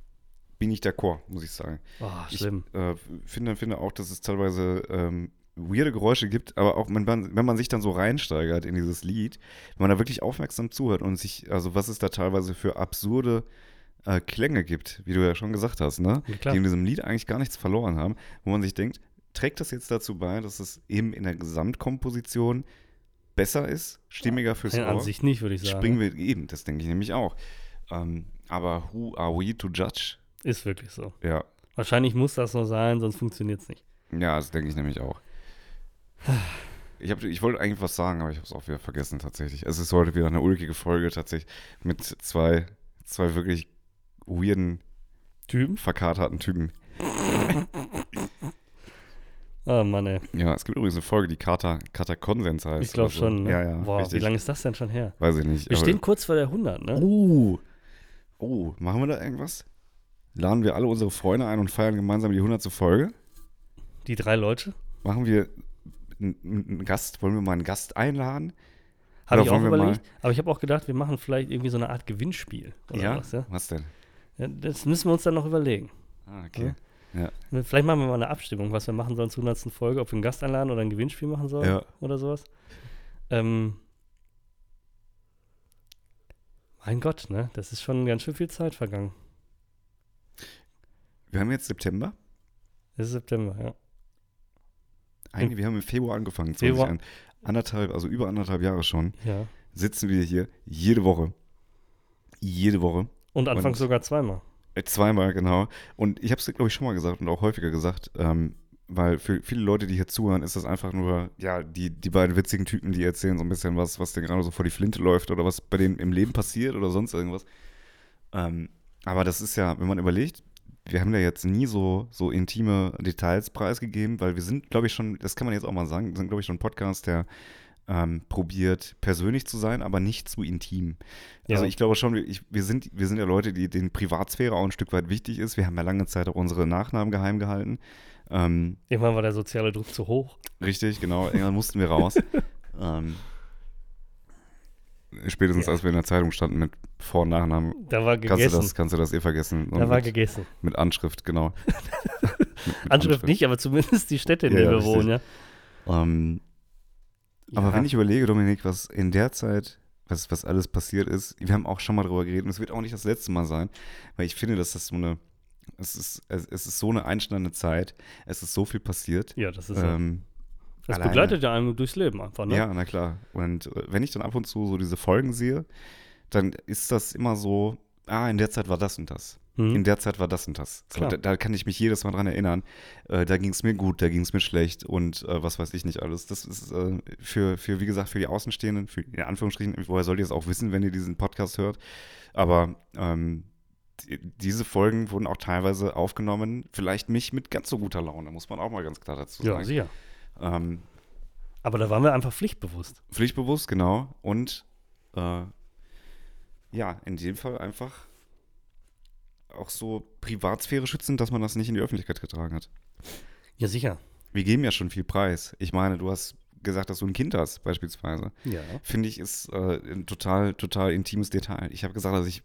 bin ich d'accord, muss ich sagen. Oh, Ich schlimm. äh, finde, finde auch, dass es teilweise ähm, weirde Geräusche gibt, aber auch wenn man, wenn man sich dann so reinsteigert in dieses Lied, wenn man da wirklich aufmerksam zuhört und sich, also was es da teilweise für absurde äh, Klänge gibt, wie du ja schon gesagt hast, ne? Ja, die in diesem Lied eigentlich gar nichts verloren haben, wo man sich denkt, trägt das jetzt dazu bei, dass es eben in der Gesamtkomposition besser ist, stimmiger fürs Nein, an Ohr? sich nicht, würde ich sagen. Springen wir eben, das denke ich nämlich auch. Ähm, aber who are we to judge? Ist wirklich so. Ja, Wahrscheinlich muss das so sein, sonst funktioniert es nicht. Ja, das denke ich nämlich auch. Ich, hab, ich wollte eigentlich was sagen, aber ich habe es auch wieder vergessen tatsächlich. Es ist heute wieder eine ulkige Folge tatsächlich mit zwei, zwei wirklich weirden, Typen? verkaterten Typen. Oh Mann, ey. Ja, es gibt übrigens eine Folge, die Kater, Kater Konsens heißt. Ich glaube oder so. schon. Ne? Ja, ja. Boah, richtig. wie lange ist das denn schon her? Weiß ich nicht. Wir stehen kurz vor der 100, ne? Oh. Oh, machen wir da irgendwas? Laden wir alle unsere Freunde ein und feiern gemeinsam die 100. Folge? Die drei Leute. Machen wir einen, Gast? Wollen wir mal einen Gast einladen? Habe ich auch überlegt. Aber ich habe auch gedacht, wir machen vielleicht irgendwie so eine Art Gewinnspiel. Oder was, ja? Was denn? ja? Das müssen wir uns dann noch überlegen. Ah, okay. Ja. Vielleicht machen wir mal eine Abstimmung, was wir machen sollen zur 100. Folge, ob wir einen Gast einladen oder ein Gewinnspiel machen sollen Ja. oder sowas. Ähm, mein Gott, ne? Das ist schon ganz schön viel Zeit vergangen. Wir haben jetzt September. Es ist September, ja. Eigentlich, wir haben im Februar angefangen. 20 Februar. an, anderthalb, also über anderthalb Jahre schon, Ja. sitzen wir hier jede Woche. Jede Woche. Und anfangs Und- sogar zweimal. Äh, Zweimal, genau. Und ich habe es, glaube ich, schon mal gesagt und auch häufiger gesagt, ähm, weil für viele Leute, die hier zuhören, ist das einfach nur, ja, die, die beiden witzigen Typen, die erzählen so ein bisschen was, was denen gerade so vor die Flinte läuft oder was bei denen im Leben passiert oder sonst irgendwas. Ähm, aber das ist ja, wenn man überlegt, wir haben ja jetzt nie so, so intime Details preisgegeben, weil wir sind, glaube ich, schon, das kann man jetzt auch mal sagen, wir sind, glaube ich, schon ein Podcast, der ähm, probiert, persönlich zu sein, aber nicht zu intim. Also Ja. ich glaube schon, wir, ich, wir, sind, wir sind ja Leute, die denen Privatsphäre auch ein Stück weit wichtig ist. Wir haben ja lange Zeit auch unsere Nachnamen geheim gehalten. Ähm, Irgendwann war der soziale Druck zu hoch. richtig, genau. Irgendwann mussten wir raus. ähm, spätestens Ja. als wir in der Zeitung standen mit Vor- und Nachnamen, Da war kannst du, gegessen. das, kannst du das eh vergessen. Und da war mit, gegessen. mit Anschrift, genau. mit, mit Anschrift nicht, aber zumindest die Städte, in Ja, denen wir wohnen, ja. Ähm, Aber Ja. wenn ich überlege, Dominik, was in der Zeit, was, was alles passiert ist, wir haben auch schon mal drüber geredet und es wird auch nicht das letzte Mal sein, weil ich finde, dass das so eine, es ist, es, ist so eine einschneidende Zeit, es ist so viel passiert. Ja, das ist so. Ähm, Das alleine. begleitet ja einem durchs Leben einfach, ne? Ja, na klar. Und äh, wenn ich dann ab und zu so diese Folgen sehe, dann ist das immer so, ah, in der Zeit war das und das. Mhm. In der Zeit war das und das. So, da, da kann ich mich jedes Mal dran erinnern. Äh, da ging es mir gut, da ging es mir schlecht und äh, was weiß ich nicht alles. Das ist äh, für, für, wie gesagt, für die Außenstehenden, für in Anführungsstrichen, woher sollt ihr es auch wissen, wenn ihr diesen Podcast hört? Aber ähm, die, diese Folgen wurden auch teilweise aufgenommen, vielleicht nicht mit ganz so guter Laune, muss man auch mal ganz klar dazu ja, sagen. sicher. Ähm, Aber da waren wir einfach pflichtbewusst. Pflichtbewusst, genau. Und äh, ja, in dem Fall einfach auch so Privatsphäre schützen, dass man das nicht in die Öffentlichkeit getragen hat. Ja, sicher. Wir geben ja schon viel Preis. Ich meine, du hast gesagt, dass du ein Kind hast, beispielsweise. Ja. Finde ich, ist äh, ein total, total intimes Detail. Ich habe gesagt, dass ich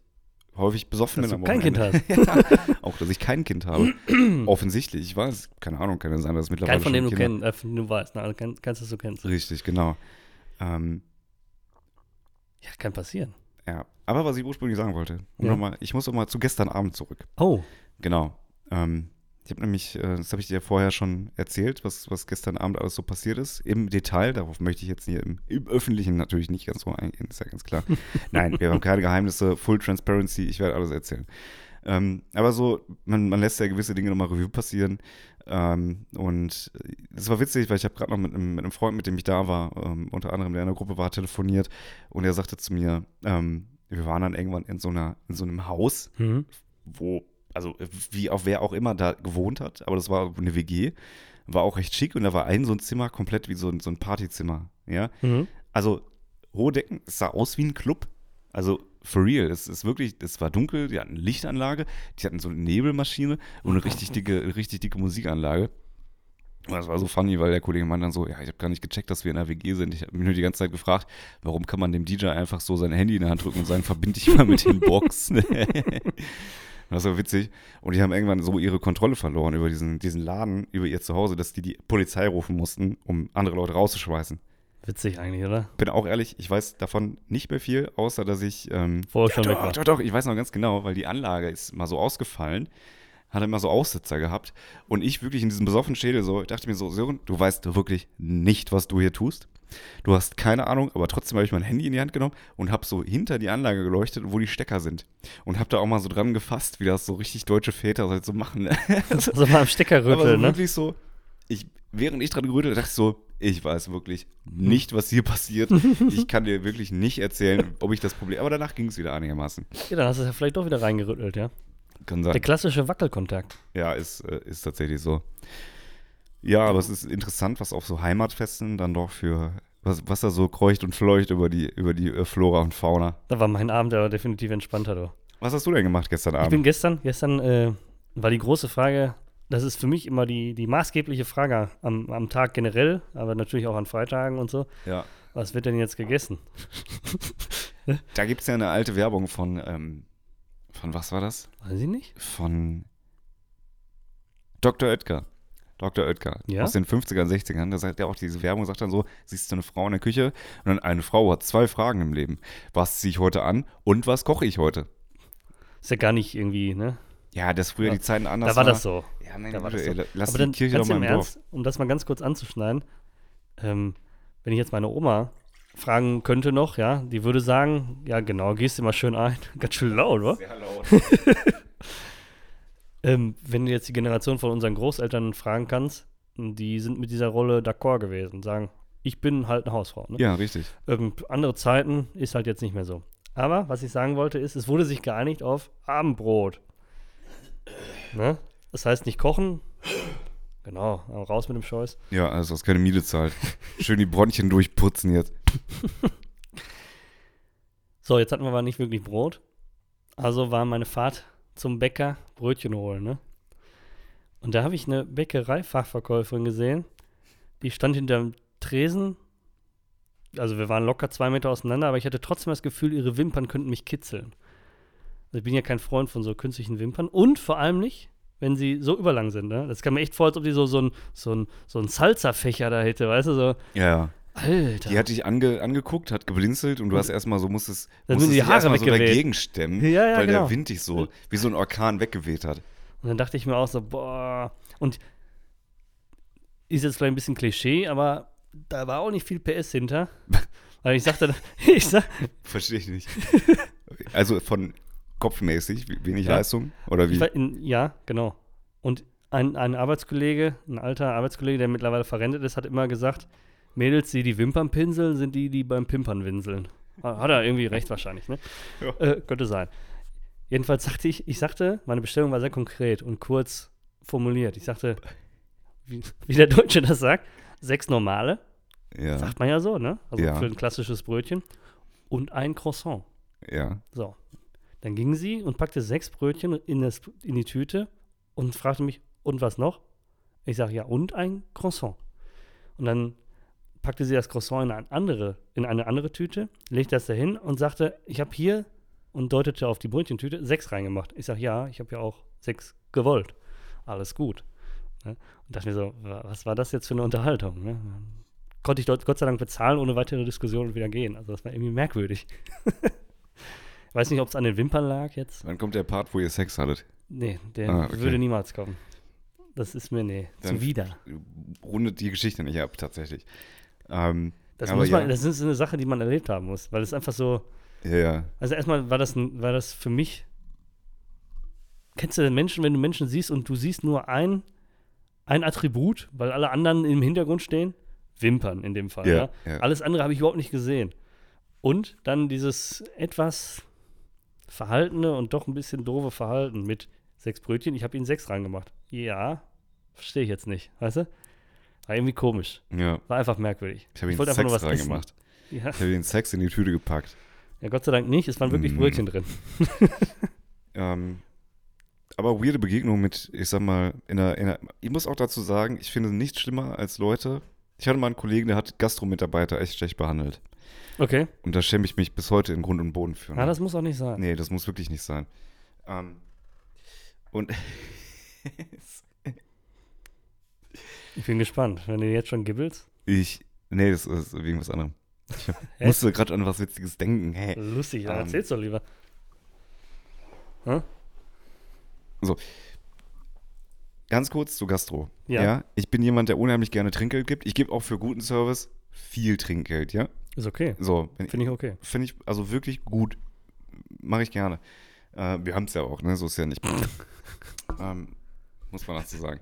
häufig besoffen Dass bin du am kein Kind Wochenende. ja, auch, dass ich kein Kind habe. Offensichtlich. Ich weiß, keine Ahnung, kann ja sein, dass es mittlerweile Kein von dem du kennst, äh, du weißt, ne? Also kein, kannst du, du kennst. Richtig, genau. Ähm, Ja, kann passieren. ja, aber was ich ursprünglich sagen wollte, um Ja. noch mal, ich muss noch mal zu gestern Abend zurück. Oh, Genau. Ähm, ich habe nämlich, äh, das habe ich dir vorher schon erzählt, was, was gestern Abend alles so passiert ist. Im Detail, darauf möchte ich jetzt hier im, im Öffentlichen natürlich nicht ganz so eingehen, ist ja ganz klar. Nein, wir haben keine Geheimnisse, Full Transparency, ich werde alles erzählen. Ähm, aber so, man, man lässt ja gewisse Dinge nochmal Revue passieren. Ähm, und es war witzig, weil ich habe gerade noch mit einem, mit einem Freund, mit dem ich da war, ähm, unter anderem, der in der Gruppe war, telefoniert und er sagte zu mir, ähm, wir waren dann irgendwann in so einer, in so einem Haus, mhm. wo, also wie auch wer auch immer da gewohnt hat, aber das war eine WG, war auch recht schick und da war ein so ein Zimmer komplett wie so ein, so ein Partyzimmer, ja. Mhm. Also hohe Decken, es sah aus wie ein Club, also for real, es ist wirklich, es war dunkel, die hatten eine Lichtanlage, die hatten so eine Nebelmaschine und eine richtig dicke, richtig dicke Musikanlage. Und das war so funny, weil der Kollege meinte dann so, ja, ich habe gar nicht gecheckt, dass wir in der WG sind. Ich habe mich nur die ganze Zeit gefragt, warum kann man dem DJ einfach so sein Handy in der Hand drücken und sagen, verbind dich mal mit den Box. Das war witzig. Und die haben irgendwann so ihre Kontrolle verloren über diesen, diesen Laden, über ihr Zuhause, dass die die Polizei rufen mussten, um andere Leute rauszuschmeißen. Witzig eigentlich, oder? Bin auch ehrlich, ich weiß davon nicht mehr viel, außer dass ich. Ähm, Vorher schon weg doch, war. doch, doch, ich weiß noch ganz genau, weil die Anlage ist mal so ausgefallen, hat immer so Aussitzer gehabt. Und ich wirklich in diesem besoffenen Schädel so, ich dachte mir so, Sören, du weißt wirklich nicht, was du hier tust. Du hast keine Ahnung, aber trotzdem habe ich mein Handy in die Hand genommen und habe so hinter die Anlage geleuchtet, wo die Stecker sind. Und habe da auch mal so dran gefasst, wie das so richtig deutsche Väter halt so machen. Also mal am Stecker Aber so rütteln, ne? wirklich so, ich, während ich dran gerüttelt dachte ich so, ich weiß wirklich nicht, was hier passiert. Ich kann dir wirklich nicht erzählen, ob ich das Problem. Aber danach ging es wieder einigermaßen. Ja, dann hast du es ja vielleicht doch wieder reingerüttelt, ja? Kann Der sein. klassische Wackelkontakt. Ja, ist, äh, ist tatsächlich so. Ja, aber es ist interessant, was auf so Heimatfesten dann doch für, was, was da so kreucht und fleucht über die, über die äh, Flora und Fauna. Da war mein Abend aber definitiv entspannter, du. Was hast du denn gemacht gestern Ich Abend? bin gestern, gestern äh, war die große Frage, das ist für mich immer die, die maßgebliche Frage am, am Tag generell, aber natürlich auch an Freitagen und so. ja. Was wird denn jetzt gegessen? Da gibt es ja eine alte Werbung von, ähm, von was war das? Weiß ich nicht. von Dr. Oetker. Dr. Oetker Ja? aus den 50ern, 60ern. Da sagt er auch diese Werbung, sagt dann so: Siehst du eine Frau in der Küche und dann eine Frau hat zwei Fragen im Leben. Was ziehe ich heute an und was koche ich heute? Ist ja gar nicht irgendwie, ne? Ja, das früher Ja. die Zeiten anders Da war das so. Ja, mein Da war Güte, das so. ey, lass Aber die dann Kirche ganz doch mal im im Dorf. Ernst, um das mal ganz kurz anzuschneiden, ähm, wenn ich jetzt meine Oma fragen könnte noch, ja, die würde sagen, ja genau, gehst du mal schön ein. Ganz schön laut, oder? Sehr laut. Ähm, wenn du jetzt die Generation von unseren Großeltern fragen kannst, die sind mit dieser Rolle d'accord gewesen, sagen, ich bin halt eine Hausfrau. Ne? Ja, richtig. Ähm, andere Zeiten ist halt jetzt nicht mehr so. Aber was ich sagen wollte ist, es wurde sich geeinigt auf Abendbrot. Ne? Das heißt nicht kochen. Genau, raus mit dem Scheiß. Ja, also das keine Miete zahlt. Schön die Bronchien durchputzen jetzt. So, jetzt hatten wir aber nicht wirklich Brot. Also war meine Fahrt zum Bäcker Brötchen holen, ne? Und da habe ich eine Bäckereifachverkäuferin gesehen, die stand hinterm Tresen. Also wir waren locker zwei Meter auseinander, aber ich hatte trotzdem das Gefühl, ihre Wimpern könnten mich kitzeln. Also ich bin ja kein Freund von so künstlichen Wimpern. Und vor allem nicht, wenn sie so überlang sind, ne? Das kam mir echt vor, als ob die so, so ein, so ein, so ein Salsa-Fächer da hätte, weißt du, so, Ja, ja. Alter. Die hat dich ange, angeguckt, hat geblinzelt und du hast erstmal so, musstest, Dann musstest die Haare erstmal so dagegen stemmen, Ja, ja, weil genau. der Wind dich so wie so ein Orkan weggeweht hat. Und dann dachte ich mir auch so, boah. Und ist jetzt vielleicht ein bisschen Klischee, aber da war auch nicht viel PS hinter. Weil ich sagte, ich sag, Verstehe ich nicht. also von kopfmäßig, wenig Ja. Leistung oder wie? in, ja, genau. Und ein, ein Arbeitskollege, ein alter Arbeitskollege, der mittlerweile verrentet ist, hat immer gesagt, Mädels, die die Wimpern pinseln, sind die, die beim Pimpern winseln. Hat er irgendwie recht wahrscheinlich, ne? Ja. Äh, könnte sein. Jedenfalls sagte ich, ich sagte, meine Bestellung war sehr konkret und kurz formuliert. Ich sagte, wie, wie der Deutsche das sagt, sechs normale, Ja, sagt man ja so, ne? Also Ja. für ein klassisches Brötchen und ein Croissant. ja. So. Dann ging sie und packte sechs Brötchen in, das, in die Tüte und fragte mich, und was noch? Ich sage, ja, und ein Croissant. Und dann packte sie das Croissant in eine andere, in eine andere Tüte, legte das dahin und sagte, ich habe hier und deutete auf die Brötchentüte sechs reingemacht. Ich sage, ja, ich habe ja auch sechs gewollt. Alles gut. Ne? Und dachte mir so, wa- was war das jetzt für eine Unterhaltung? Ne? Konnte ich dort Gott sei Dank bezahlen, ohne weitere Diskussion und wieder gehen. Also das war irgendwie merkwürdig. Weiß nicht, ob es an den Wimpern lag jetzt. Wann kommt der Part, wo ihr Sex hattet? Nee, der Ah, okay. würde niemals kommen. Das ist mir, nee, Dann- zuwider. Rundet die Geschichte nicht ab, tatsächlich. Ähm, Das, muss man, ja. das ist eine Sache, die man erlebt haben muss, weil es einfach so, ja, ja. also erstmal war das, war das für mich, kennst du den Menschen, wenn du Menschen siehst und du siehst nur ein, ein Attribut, weil alle anderen im Hintergrund stehen? Wimpern in dem Fall, Ja, ja. ja. Alles andere habe ich überhaupt nicht gesehen. Und dann dieses etwas verhaltene und doch ein bisschen doofe Verhalten mit sechs Brötchen, ich habe ihnen sechs reingemacht. Ja, verstehe ich jetzt nicht, weißt du? War irgendwie komisch. ja. War einfach merkwürdig. Ich habe ihn Sex nur reingemacht. Ja. Ich habe den Sex in die Tüte gepackt. ja, Gott sei Dank nicht. Es waren wirklich Mm. Brötchen drin. Ähm, aber weirde Begegnung mit, ich sag mal, in der, in der, ich muss auch dazu sagen, ich finde nichts schlimmer als Leute. Ich hatte mal einen Kollegen, der hat Gastromitarbeiter echt schlecht behandelt. Okay. Und da schäme ich mich bis heute in Grund und Boden für. ne? Ja, das muss auch nicht sein. nee, das muss wirklich nicht sein. Ähm, und Ich bin gespannt. Wenn du jetzt schon gibbelst. ich, nee, das ist wegen was anderem. Ich musste gerade an was Witziges denken. Hä? Lustig, dann Ähm. erzähl's doch lieber. Ganz kurz zu Gastro. Ja. Ich bin jemand, der unheimlich gerne Trinkgeld gibt. Ich gebe auch für guten Service viel Trinkgeld, ja. Ist okay. So, Finde ich okay. Finde ich also wirklich gut. Mache ich gerne. Äh, wir haben es ja auch, ne? So ist ja nicht. ähm, muss man dazu sagen.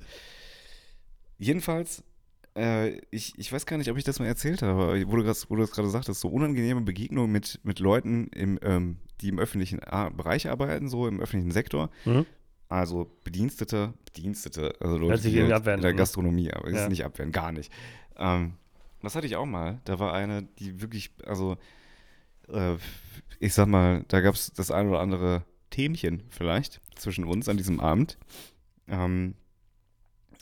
Jedenfalls, äh, ich, ich weiß gar nicht, ob ich das mal erzählt habe, wo du, das- wo du das gerade sagtest, so unangenehme Begegnungen mit, mit Leuten, im, ähm, die im öffentlichen Bereich arbeiten, so im öffentlichen Sektor. Mhm. Also Bedienstete, Bedienstete, also Leute, die halt in der ne? Gastronomie, aber ist Ja. nicht abwehren, gar nicht. Ähm, das hatte ich auch mal. Da war eine, die wirklich, also äh, ich sag mal, da gab es das ein oder andere Themchen vielleicht zwischen uns an diesem Abend. Ähm,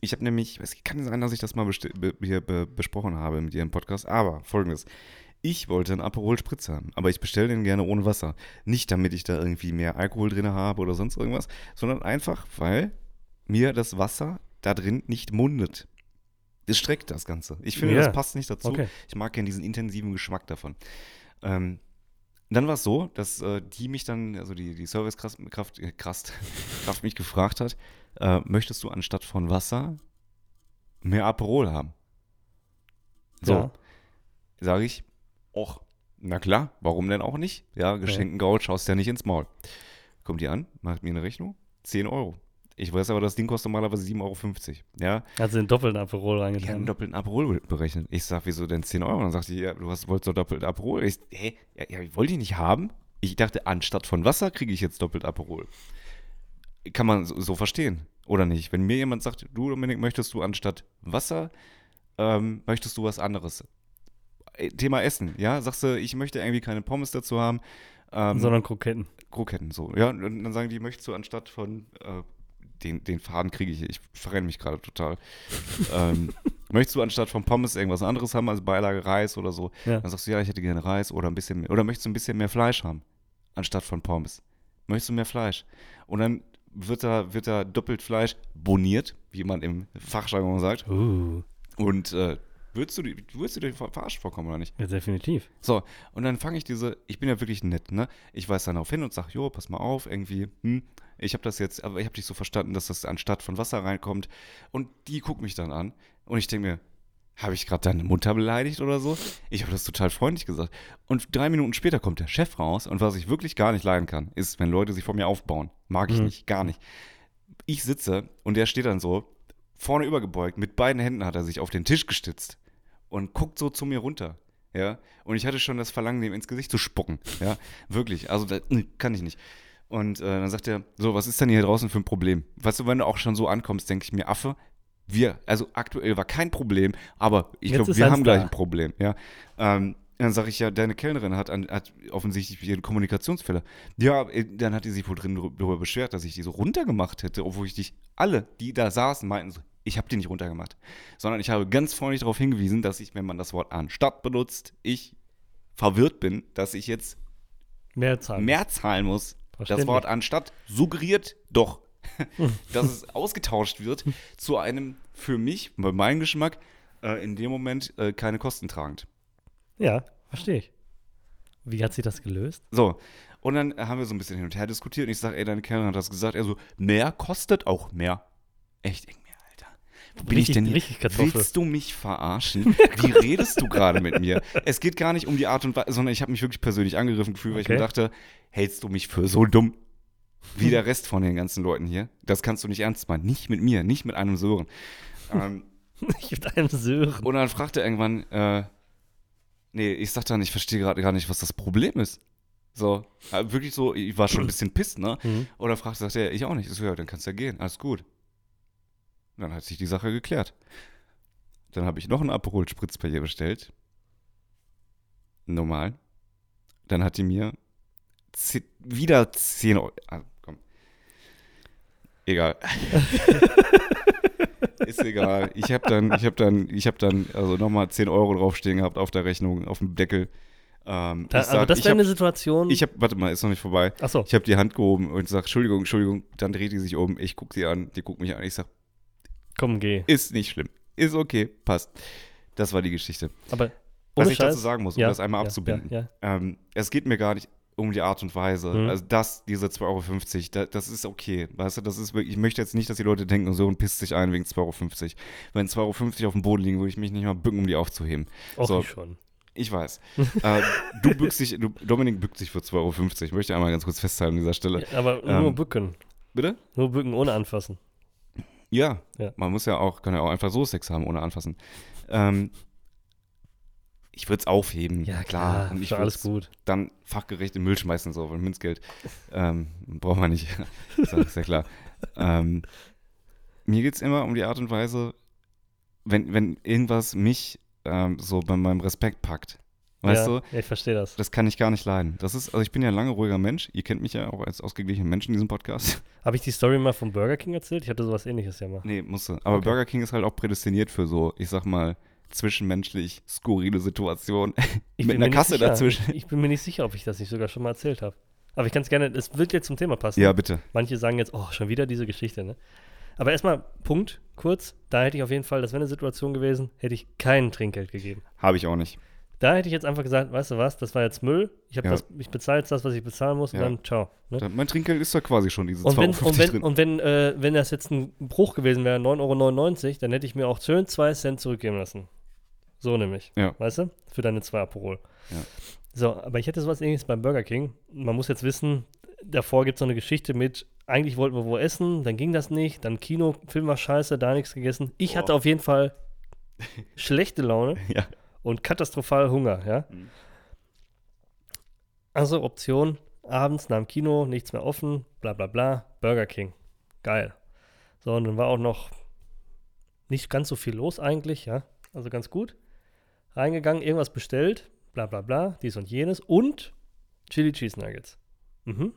ich habe nämlich, es kann sein, dass ich das mal be hier be besprochen habe mit dir im Podcast, aber folgendes. Ich wollte einen Aperol Spritz haben, aber ich bestelle den gerne ohne Wasser. Nicht, damit ich da irgendwie mehr Alkohol drin habe oder sonst irgendwas, sondern einfach, weil mir das Wasser da drin nicht mundet. Es streckt das Ganze. Ich finde, Ja. das passt nicht dazu. Okay. Ich mag gerne diesen intensiven Geschmack davon. Ähm, dann war es so, dass äh, die mich dann, also die, die Servicekraft Kraft, äh, Kraft, Kraft mich gefragt hat, äh, möchtest du anstatt von Wasser mehr Aperol haben? So, Ja. sage ich, och, na klar, warum denn auch nicht? Ja, geschenkten Gaul schaust ja nicht ins Maul. Kommt die an, macht mir eine Rechnung, 10 Euro. Ich weiß aber, das Ding kostet normalerweise 7,50 Euro. Ja, Hat sie den doppelten Aperol die haben reingetan. einen doppelten Aperol be- berechnet. Ich sag, wieso denn 10 Euro? Und dann sagt die, ja, du hast, wolltest doch doppelt Aperol. Ich, hä? Ja, ja, ich wollte die nicht haben. Ich dachte, anstatt von Wasser kriege ich jetzt doppelt Aperol. Kann man so, so verstehen, oder nicht? Wenn mir jemand sagt, du Dominik, möchtest du anstatt Wasser, ähm, möchtest du was anderes? Äh, Thema Essen, ja? Sagst du, ich möchte irgendwie keine Pommes dazu haben, ähm, Sondern Kroketten. Kroketten so. Ja, und dann sagen die, möchtest du anstatt von äh, den, den Faden kriege ich, ich verrenne mich gerade total. ähm, möchtest du anstatt von Pommes irgendwas anderes haben, also Beilage Reis oder so? Ja. Dann sagst du, ja, ich hätte gerne Reis oder ein bisschen mehr, oder möchtest du ein bisschen mehr Fleisch haben, anstatt von Pommes? Möchtest du mehr Fleisch? Und dann wird da, wird da doppelt Fleisch boniert, wie man im Fachjargon sagt. Uh, Und äh, würdest du, dir- würdest du dir ver- verarscht vorkommen oder nicht? ja, definitiv. So, und dann fange ich diese, ich bin ja wirklich nett, ne? Ich weise dann darauf hin und sage, jo, pass mal auf, irgendwie, hm, ich habe das jetzt, aber ich habe dich so verstanden, dass das anstatt von Wasser reinkommt. Und die guckt mich dann an und ich denke mir, habe ich gerade deine Mutter beleidigt oder so? Ich habe das total freundlich gesagt. Und drei Minuten später kommt der Chef raus und was ich wirklich gar nicht leiden kann, ist, wenn Leute sich vor mir aufbauen. Mag ich Mhm. nicht, gar nicht. Ich sitze und der steht dann so, vorne übergebeugt, mit beiden Händen hat er sich auf den Tisch gestützt und guckt so zu mir runter. Ja, und ich hatte schon das Verlangen, dem ins Gesicht zu spucken. Ja, wirklich. Also, das kann ich nicht. Und äh, dann sagt er, so, was ist denn hier draußen für ein Problem? Weißt du, wenn du auch schon so ankommst, denke ich mir, Affe, wir, also aktuell war kein Problem, aber ich glaube, wir haben gleich da. ein Problem. Ja, ähm, dann sage ich ja, deine Kellnerin hat, an, hat offensichtlich ihre Kommunikationsfehler. Ja, äh, dann hat die sich wohl drin darüber beschwert, dass ich die so runtergemacht hätte, obwohl ich dich alle, die da saßen, meinten so, Ich habe die nicht runtergemacht, sondern ich habe ganz freundlich darauf hingewiesen, dass ich, wenn man das Wort anstatt benutzt, ich verwirrt bin, dass ich jetzt Mehr zahlen. mehr zahlen muss. Das. Wort anstatt suggeriert doch, dass es ausgetauscht wird zu einem für mich, bei meinem Geschmack, äh, in dem Moment äh, keine Kosten tragend. Ja, verstehe ich. Wie hat sich das gelöst? So, und dann haben wir so ein bisschen hin und her diskutiert und ich sage, ey, deine Kellnerin hat das gesagt. Er so, mehr kostet auch mehr. Echt. Wo bin Richtig- ich denn richtig Kartoffel. Willst du mich verarschen? Wie redest du gerade mit mir? Es geht gar nicht um die Art und Weise, sondern ich habe mich wirklich persönlich angegriffen gefühlt, weil ich Okay. mir dachte, hältst du mich für so dumm? Wie der Rest von den ganzen Leuten hier. Das kannst du nicht ernst meinen. Nicht mit mir, nicht mit einem Sören. Ähm, Ich mit einem Sören. und dann fragte er irgendwann, äh, nee, ich sag dann, ich verstehe gerade gar nicht, was das Problem ist. So, äh, wirklich so, ich war schon ein bisschen pisst, ne? Mhm. Dann fragte, sagt er, ich auch nicht. Ich so, ja, dann kannst du ja gehen, alles gut. Und dann hat sich die Sache geklärt. Dann habe ich noch einen Aperol Spritz bei ihr bestellt. Normal. Dann hat die mir ze- wieder 10 Euro. Ah, komm. Egal. Ist egal. Ich habe dann, ich habe dann, ich habe dann also nochmal 10 Euro draufstehen gehabt auf der Rechnung, auf dem Deckel. Ähm, Da, aber sag, das ich wäre eine Situation. ich habe, warte mal, ist noch nicht vorbei. Achso, Ich habe die Hand gehoben und sage, Entschuldigung, Entschuldigung. Dann dreht die sich um. Ich gucke sie an, die guckt mich an. Ich sage, komm, geh. ist nicht schlimm. Ist okay, passt. Das war die Geschichte. Aber Was ich Scheiß, dazu sagen muss, um ja, das einmal ja, abzubinden. Ja. Ähm, es geht mir gar nicht um die Art und Weise. Mhm. Also das, diese 2,50 Euro, da, das ist okay. Weißt du, das ist wirklich, ich möchte jetzt nicht, dass die Leute denken, so und pisst sich ein wegen 2,50 Euro. Wenn 2,50 Euro auf dem Boden liegen, würde ich mich nicht mal bücken, um die aufzuheben. Auch So. ich schon. Ich weiß. äh, du bückst dich, du, Dominik bückt sich für 2,50 Euro. Ich möchte einmal ganz kurz festhalten an dieser Stelle. Aber Ähm, nur bücken. Bitte? Nur bücken ohne anfassen. Ja, Ja. man muss ja auch, kann ja auch einfach so Sex haben, ohne anfassen. Ähm, ich würde es aufheben, klar. Und ich alles gut. dann fachgerecht den Müll schmeißen, so, weil Münzgeld ähm, braucht man nicht. ist, ja- ist ja klar. Ähm, mir geht es immer um die Art und Weise, wenn, wenn irgendwas mich ähm, so bei meinem Respekt packt. Weißt ja, du? Ich verstehe das. Das kann ich gar nicht leiden. Das ist, also ich bin ja ein lange ruhiger Mensch. Ihr kennt mich ja auch als ausgeglichenen Menschen in diesem Podcast. Habe ich die Story mal vom Burger King erzählt? Ich hatte sowas ähnliches ja mal. Nee, musste. Aber Okay. Burger King ist halt auch prädestiniert für so, ich sag mal, zwischenmenschlich skurrile Situationen. Mit bin einer Kasse sicher. dazwischen. Ich bin mir nicht sicher, ob ich das nicht sogar schon mal erzählt habe. Aber ich kann es gerne, es wird jetzt zum Thema passen. Ja, bitte. Manche sagen jetzt, oh, schon wieder diese Geschichte, ne? Aber erstmal, Punkt, kurz, da hätte ich auf jeden Fall, das wäre eine Situation gewesen, hätte ich kein Trinkgeld gegeben. Habe ich auch nicht. Da hätte ich jetzt einfach gesagt, weißt du was, das war jetzt Müll, ich, Ja. das, ich bezahle jetzt das, was ich bezahlen muss und Ja. dann ciao. Ne? Mein Trinkgeld ist da quasi schon diese Und wenn, 2,50 und wenn, drin. und wenn, äh, wenn das jetzt ein Bruch gewesen wäre, 9,99 Euro, dann hätte ich mir auch schön 2 Cent zurückgeben lassen. So nämlich. Ja. Weißt du? Für deine 2 Aperol. Ja. So, aber ich hätte sowas ähnliches beim Burger King. Man muss jetzt wissen, davor gibt es so eine Geschichte mit, eigentlich wollten wir wo essen, dann ging das nicht, dann Kino, Film war scheiße, da nichts gegessen. Ich hatte Boah. auf jeden Fall schlechte Laune ja. Und katastrophal Hunger, ja. Mhm. Also Option, abends nach dem Kino, nichts mehr offen, bla bla bla, Burger King. Geil. So, und dann war auch noch nicht ganz so viel los eigentlich, ja. Also ganz gut. Reingegangen, irgendwas bestellt, bla bla bla, dies und jenes und Chili Cheese Nuggets. Mhm.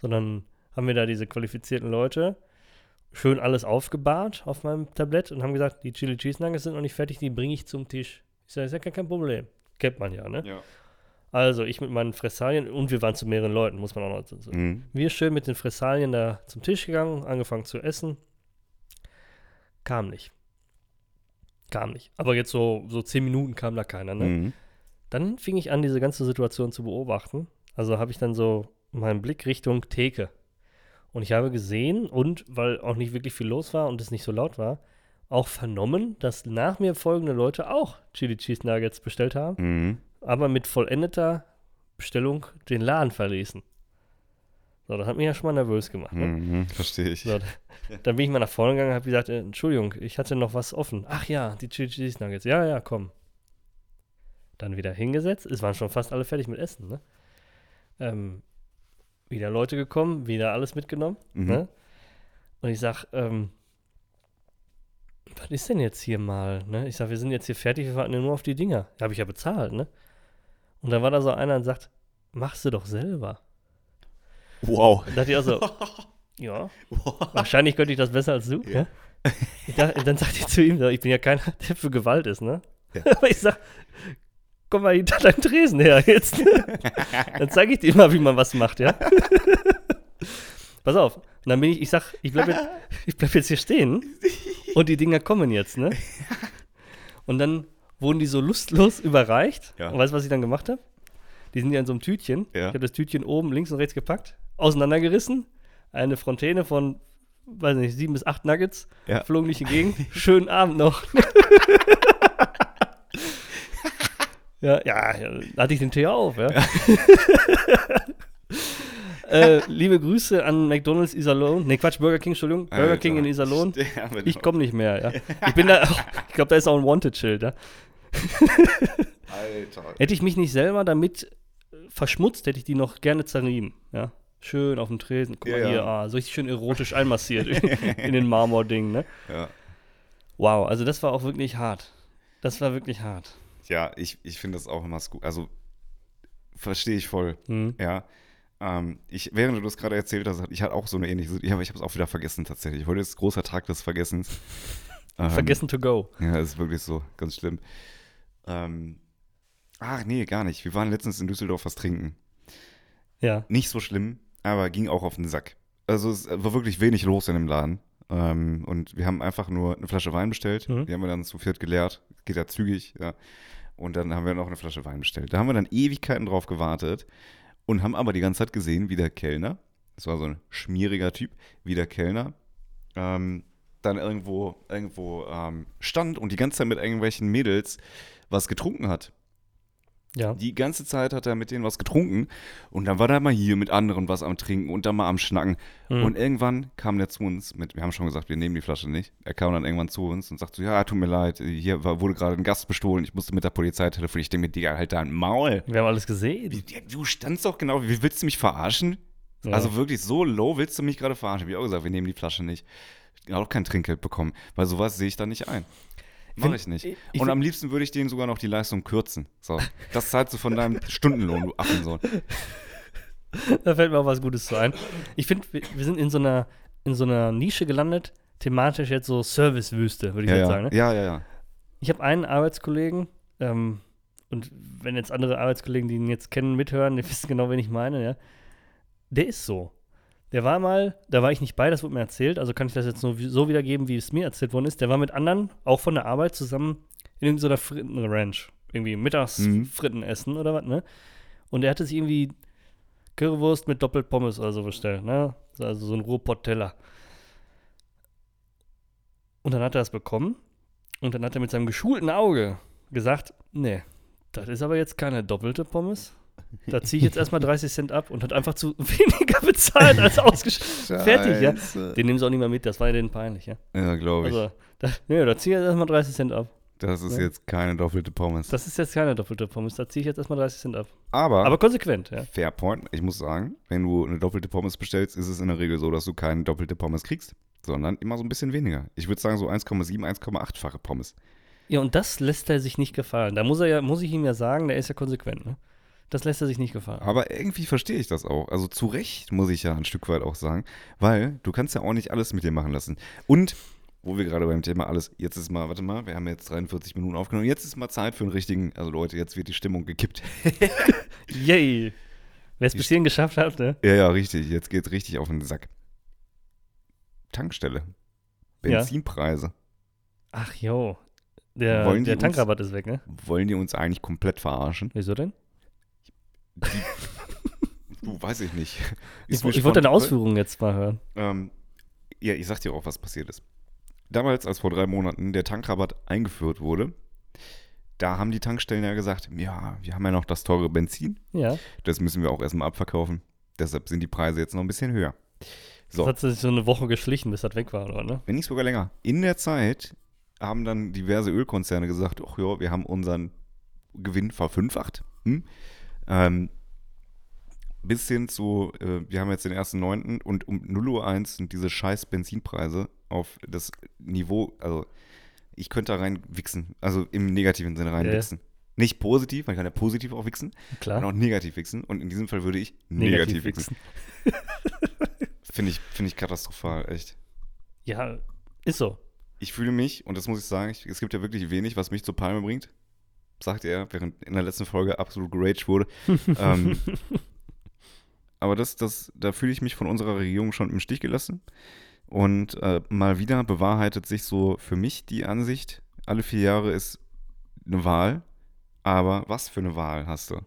So, dann haben wir da diese qualifizierten Leute schön alles aufgebahrt auf meinem Tablett und haben gesagt, die Chili Cheese Nuggets sind noch nicht fertig, die bringe ich zum Tisch. Ich sage, ist ja kein, kein Problem. Kennt man ja, ne? ja. Also ich mit meinen Fressalien und wir waren zu mehreren Leuten, muss man auch noch dazu sagen. Mhm. Wir schön mit den Fressalien da zum Tisch gegangen, angefangen zu essen. Kam nicht. Kam nicht. Aber jetzt so, so zehn Minuten kam da keiner, ne? Mhm. Dann fing ich an, diese ganze Situation zu beobachten. Also habe ich dann so meinen Blick Richtung Theke. Und ich habe gesehen und, weil auch nicht wirklich viel los war und es nicht so laut war, auch vernommen, dass nach mir folgende Leute auch Chili Cheese Nuggets bestellt haben, Mhm. aber mit vollendeter Bestellung den Laden verließen. So, das hat mich ja schon mal nervös gemacht. Ne? Mhm. Verstehe ich. So, dann bin ich mal nach vorne gegangen und habe gesagt, äh, Entschuldigung, ich hatte noch was offen. Ach ja, die Chili Cheese Nuggets. Ja, ja, komm. Dann wieder hingesetzt. Es waren schon fast alle fertig mit Essen, ne? Ähm, wieder Leute gekommen, wieder alles mitgenommen. Mhm. Ne? Und ich sag, ähm, was ist denn jetzt hier mal? Ne? Ich sag, wir sind jetzt hier fertig, wir warten ja nur auf die Dinger. Ja, habe ich ja bezahlt, ne? Und dann war da so einer und sagt, machst du doch selber. Wow. Da dachte ich also, Ja. Wahrscheinlich könnte ich das besser als du. Ja. Dachte, dann sagte ich zu ihm, ich bin ja keiner, der für Gewalt ist, ne? Ja. Aber ich sag, komm mal hinter deinem Tresen her jetzt. dann zeige ich dir mal, wie man was macht, ja? Pass auf. Und dann bin ich, ich sag, ich bleib jetzt, ich bleib jetzt hier stehen und die Dinger kommen jetzt, ne? Und dann wurden die so lustlos überreicht. Ja. Und weißt du, was ich dann gemacht habe? Die sind ja in so einem Tütchen. Ja. Ich habe das Tütchen oben links und rechts gepackt, auseinandergerissen, eine Fontäne von, weiß nicht, sieben bis acht Nuggets, Ja. flogen nicht Gegend. Schönen Abend noch. ja, ja, ja, hatte ich den Tee auf, ja. Äh, liebe Grüße an McDonalds Iserlohn. Ne, Quatsch, Burger King, Entschuldigung. Burger King in Iserlohn. Ich komme nicht mehr, ja. Ich bin da, auch, ich glaube, da ist auch ein Wanted-Schild, ja. Alter. Hätte ich mich nicht selber damit äh, verschmutzt, hätte ich die noch gerne zerrieben, ja. Schön auf dem Tresen, guck mal Ja, hier, ja. ah, so richtig schön erotisch einmassiert in den Marmording, ne. Ja. Wow, also das war auch wirklich hart. Das war wirklich hart. Ja, ich, ich finde das auch immer gut. Also, verstehe ich voll. Hm. Ja. Ähm, ich, während du das gerade erzählt hast, ich hatte auch so eine ähnliche Situation. Aber ich habe es auch wieder vergessen tatsächlich. Heute ist großer Tag des Vergessens. Ähm, Vergessen to go. Ja, das ist wirklich so. Ganz schlimm. Ähm, ach, nee, gar nicht. Wir waren letztens in Düsseldorf was trinken. Ja. Nicht so schlimm, aber ging auch auf den Sack. Also es war wirklich wenig los in dem Laden. Ähm, und wir haben einfach nur eine Flasche Wein bestellt. Mhm. Die haben wir dann zu viert geleert. Geht ja zügig, ja. Und dann haben wir noch eine Flasche Wein bestellt. Da haben wir dann Ewigkeiten drauf gewartet und haben aber die ganze Zeit gesehen, wie der Kellner, das war so ein schmieriger Typ, wie der Kellner ähm, dann irgendwo, irgendwo ähm, stand und die ganze Zeit mit irgendwelchen Mädels was getrunken hat. Ja. Die ganze Zeit hat er mit denen was getrunken und dann war er mal hier mit anderen was am Trinken und dann mal am Schnacken. Mhm. Und irgendwann kam der zu uns mit, wir haben schon gesagt, wir nehmen die Flasche nicht. Er kam dann irgendwann zu uns und sagt so, ja, tut mir leid, hier war, wurde gerade ein Gast bestohlen, ich musste mit der Polizei telefonieren. Ich denke mir, Digga, halt dein Maul. Wir haben alles gesehen. Wie- Du standst doch genau, wie willst du mich verarschen? Ja. Also wirklich so low willst du mich gerade verarschen? Ich auch gesagt, wir nehmen die Flasche nicht. Ich habe auch kein Trinkgeld bekommen, weil sowas sehe ich da nicht ein. Mach Find- ich nicht. ich- Und am liebsten würde ich denen sogar noch die Leistung kürzen. So, das zahlst du von deinem Stundenlohn, du Affensohn. Da fällt mir auch was Gutes zu ein. Ich finde, wir, wir sind in so einer in so einer Nische gelandet, thematisch jetzt so Servicewüste, würde ich Ja, jetzt sagen. Ne? ja, ja, ja. Ich habe einen Arbeitskollegen, ähm, und wenn jetzt andere Arbeitskollegen, die ihn jetzt kennen, mithören, die wissen genau, wen ich meine, ja. Der ist so. Der war mal, da war ich nicht bei, das wurde mir erzählt, also kann ich das jetzt nur so wiedergeben, wie es mir erzählt worden ist. Der war mit anderen, auch von der Arbeit, zusammen in irgendeiner Frittenranch. Irgendwie mittags Mhm. Fritten essen oder was, ne? Und er hatte sich irgendwie Currywurst mit doppelt Pommes oder so bestellt, ne? Also so ein Ruhrpott-Teller. Und dann hat er das bekommen und dann hat er mit seinem geschulten Auge gesagt, nee, das ist aber jetzt keine doppelte Pommes. Da ziehe ich jetzt erstmal 30 Cent ab und hat einfach zu weniger bezahlt als ausgeschrieben. Fertig, ja. Den nehmen sie auch nicht mehr mit, das war ja denen peinlich, ja. Ja, glaube ich. Also, da, nee, da ziehe ich jetzt erstmal 30 Cent ab. das ist ja. jetzt keine doppelte Pommes. Das ist jetzt keine doppelte Pommes, da ziehe ich jetzt erstmal 30 Cent ab. aber, Aber konsequent, ja. fair point, ich muss sagen, wenn du eine doppelte Pommes bestellst, ist es in der Regel so, dass du keine doppelte Pommes kriegst, sondern immer so ein bisschen weniger. Ich würde sagen so 1,7, 1,8-fache Pommes. Ja, und das lässt er sich nicht gefallen. Da muss er ja, muss ich ihm ja sagen, der ist ja konsequent, ne? Das lässt er sich nicht gefallen. Aber irgendwie verstehe ich das auch. Also zu Recht, muss ich ja ein Stück weit auch sagen, weil du kannst ja auch nicht alles mit dir machen lassen. Und, wo wir gerade beim Thema alles, jetzt ist mal, warte mal, wir haben jetzt 43 Minuten aufgenommen, jetzt ist mal Zeit für einen richtigen, also Leute, jetzt wird die Stimmung gekippt. Yay! Wer es bis hierhin geschafft hat, ne? Ja, ja, richtig, jetzt geht's richtig auf den Sack. Tankstelle. Ja. Benzinpreise. Ach jo. Der, der uns- Tankrabatt ist weg, ne? Wollen die uns eigentlich komplett verarschen? Wieso denn? Du, weiß ich nicht. Ich, Ist mir ich wollte deine Ausführungen jetzt mal hören. Ähm, ja, ich sag dir auch, was passiert ist. Damals, als vor drei Monaten der Tankrabatt eingeführt wurde, da haben die Tankstellen ja gesagt, ja, wir haben ja noch das teure Benzin, Ja. das müssen wir auch erstmal abverkaufen. Deshalb sind die Preise jetzt noch ein bisschen höher. So, Das hat sich so eine Woche geschlichen, bis das weg war, oder? Ne? wenn nicht sogar länger. In der Zeit haben dann diverse Ölkonzerne gesagt, ach ja, wir haben unseren Gewinn verfünffacht. Hm? Ähm, bis hin zu, äh, wir haben jetzt den 1.9. und um 0.01 Uhr sind diese scheiß Benzinpreise auf das Niveau, also ich könnte da rein wichsen, also im negativen Sinne rein Ja, ja. wichsen. Nicht positiv, man kann ja positiv auch wichsen, Klar. kann auch negativ wichsen und in diesem Fall würde ich negativ, wichsen. Finde ich, find ich katastrophal, echt. Ja, ist so. Ich fühle mich, und das muss ich sagen, ich, es gibt ja wirklich wenig, was mich zur Palme bringt, sagt er, während in der letzten Folge absolut geraged wurde. ähm, aber das, das, da fühle ich mich von unserer Regierung schon im Stich gelassen. Und äh, mal wieder bewahrheitet sich so für mich die Ansicht, alle vier Jahre ist eine Wahl, aber was für eine Wahl hast du?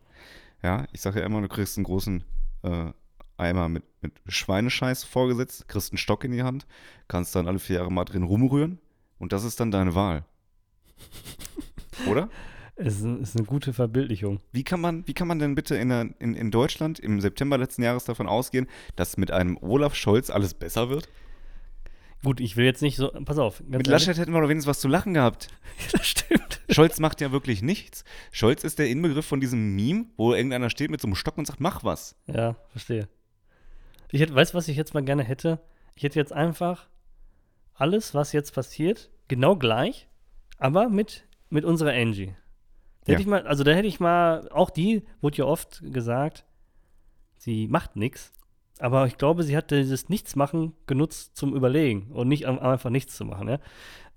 Ja, ich sage ja immer, du kriegst einen großen äh, Eimer mit, mit Schweinescheiß vorgesetzt, kriegst einen Stock in die Hand, kannst dann alle vier Jahre mal drin rumrühren und das ist dann deine Wahl. Oder? Es ist, ist eine gute Verbildlichung. Wie kann man, wie kann man denn bitte in, der, in, in Deutschland im September letzten Jahres davon ausgehen, dass mit einem Olaf Scholz alles besser wird? Gut, ich will jetzt nicht so. Pass auf. Mit. Laschet hätten wir doch wenigstens was zu lachen gehabt. das stimmt. Scholz macht ja wirklich nichts. Scholz ist der Inbegriff von diesem Meme, wo irgendeiner steht mit so einem Stock und sagt, mach was. Ja, verstehe. Ich hätte, weißt du, was ich jetzt mal gerne hätte? Ich hätte jetzt einfach alles, was jetzt passiert, genau gleich, aber mit, mit unserer Angie. Ja. Hätte ich mal, also da hätte ich mal, auch die wurde ja oft gesagt, sie macht nichts. Aber ich glaube, sie hat dieses Nichtsmachen genutzt zum Überlegen und nicht einfach nichts zu machen. Ja?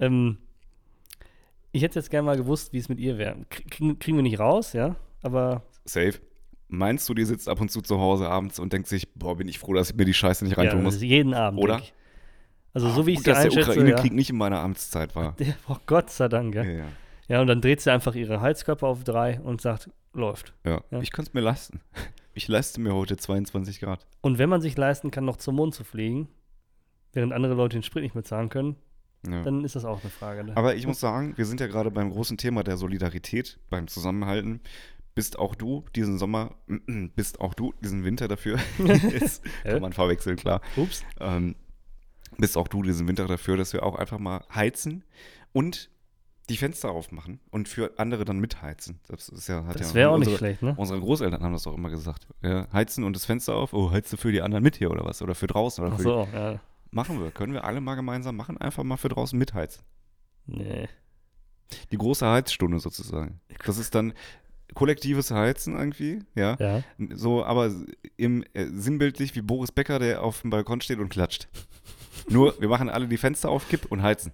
Ähm, ich hätte jetzt gerne mal gewusst, wie es mit ihr wäre. Kriegen, kriegen wir nicht raus, ja, aber Safe. Meinst du, die sitzt ab und zu zu Hause abends und denkt sich, boah, bin ich froh, dass ich mir die Scheiße nicht ja, reintun das muss? jeden Abend. Oder? Ich. Also so wie ich Gut, sie dass der einschätze, ja. Ukraine-Krieg nicht in meiner Amtszeit war. Oh Gott sei Dank, ja. Ja, ja. Ja, und dann dreht sie einfach ihre Heizkörper auf drei und sagt, läuft. ja. Ja. Ich könnte es mir leisten. Ich leiste mir heute 22 Grad. Und wenn man sich leisten kann, noch zum Mond zu fliegen, während andere Leute den Sprit nicht mehr zahlen können, Ja. dann ist das auch eine Frage. Ne? Aber ich muss sagen, wir sind ja gerade beim großen Thema der Solidarität, beim Zusammenhalten. Bist auch du diesen Sommer, bist auch du diesen Winter dafür? Jetzt kann man verwechseln, klar. Ups. Ähm, bist auch du diesen Winter dafür, dass wir auch einfach mal heizen und die Fenster aufmachen und für andere dann mitheizen. Das ist ja, Das ja wäre auch nicht schlecht, ne? Unsere Großeltern haben das doch immer gesagt. Ja, heizen und das Fenster auf. Oh, heizt du für die anderen mit hier oder was? Oder für draußen oder Ach für so, ja. Machen wir. Können wir alle mal gemeinsam machen. Einfach mal für draußen mitheizen. Nee. Die große Heizstunde sozusagen. Das ist dann kollektives Heizen irgendwie, ja. Ja. So, aber im, äh, sinnbildlich wie Boris Becker, der auf dem Balkon steht und klatscht. Nur, wir machen alle die Fenster auf Kipp und heizen.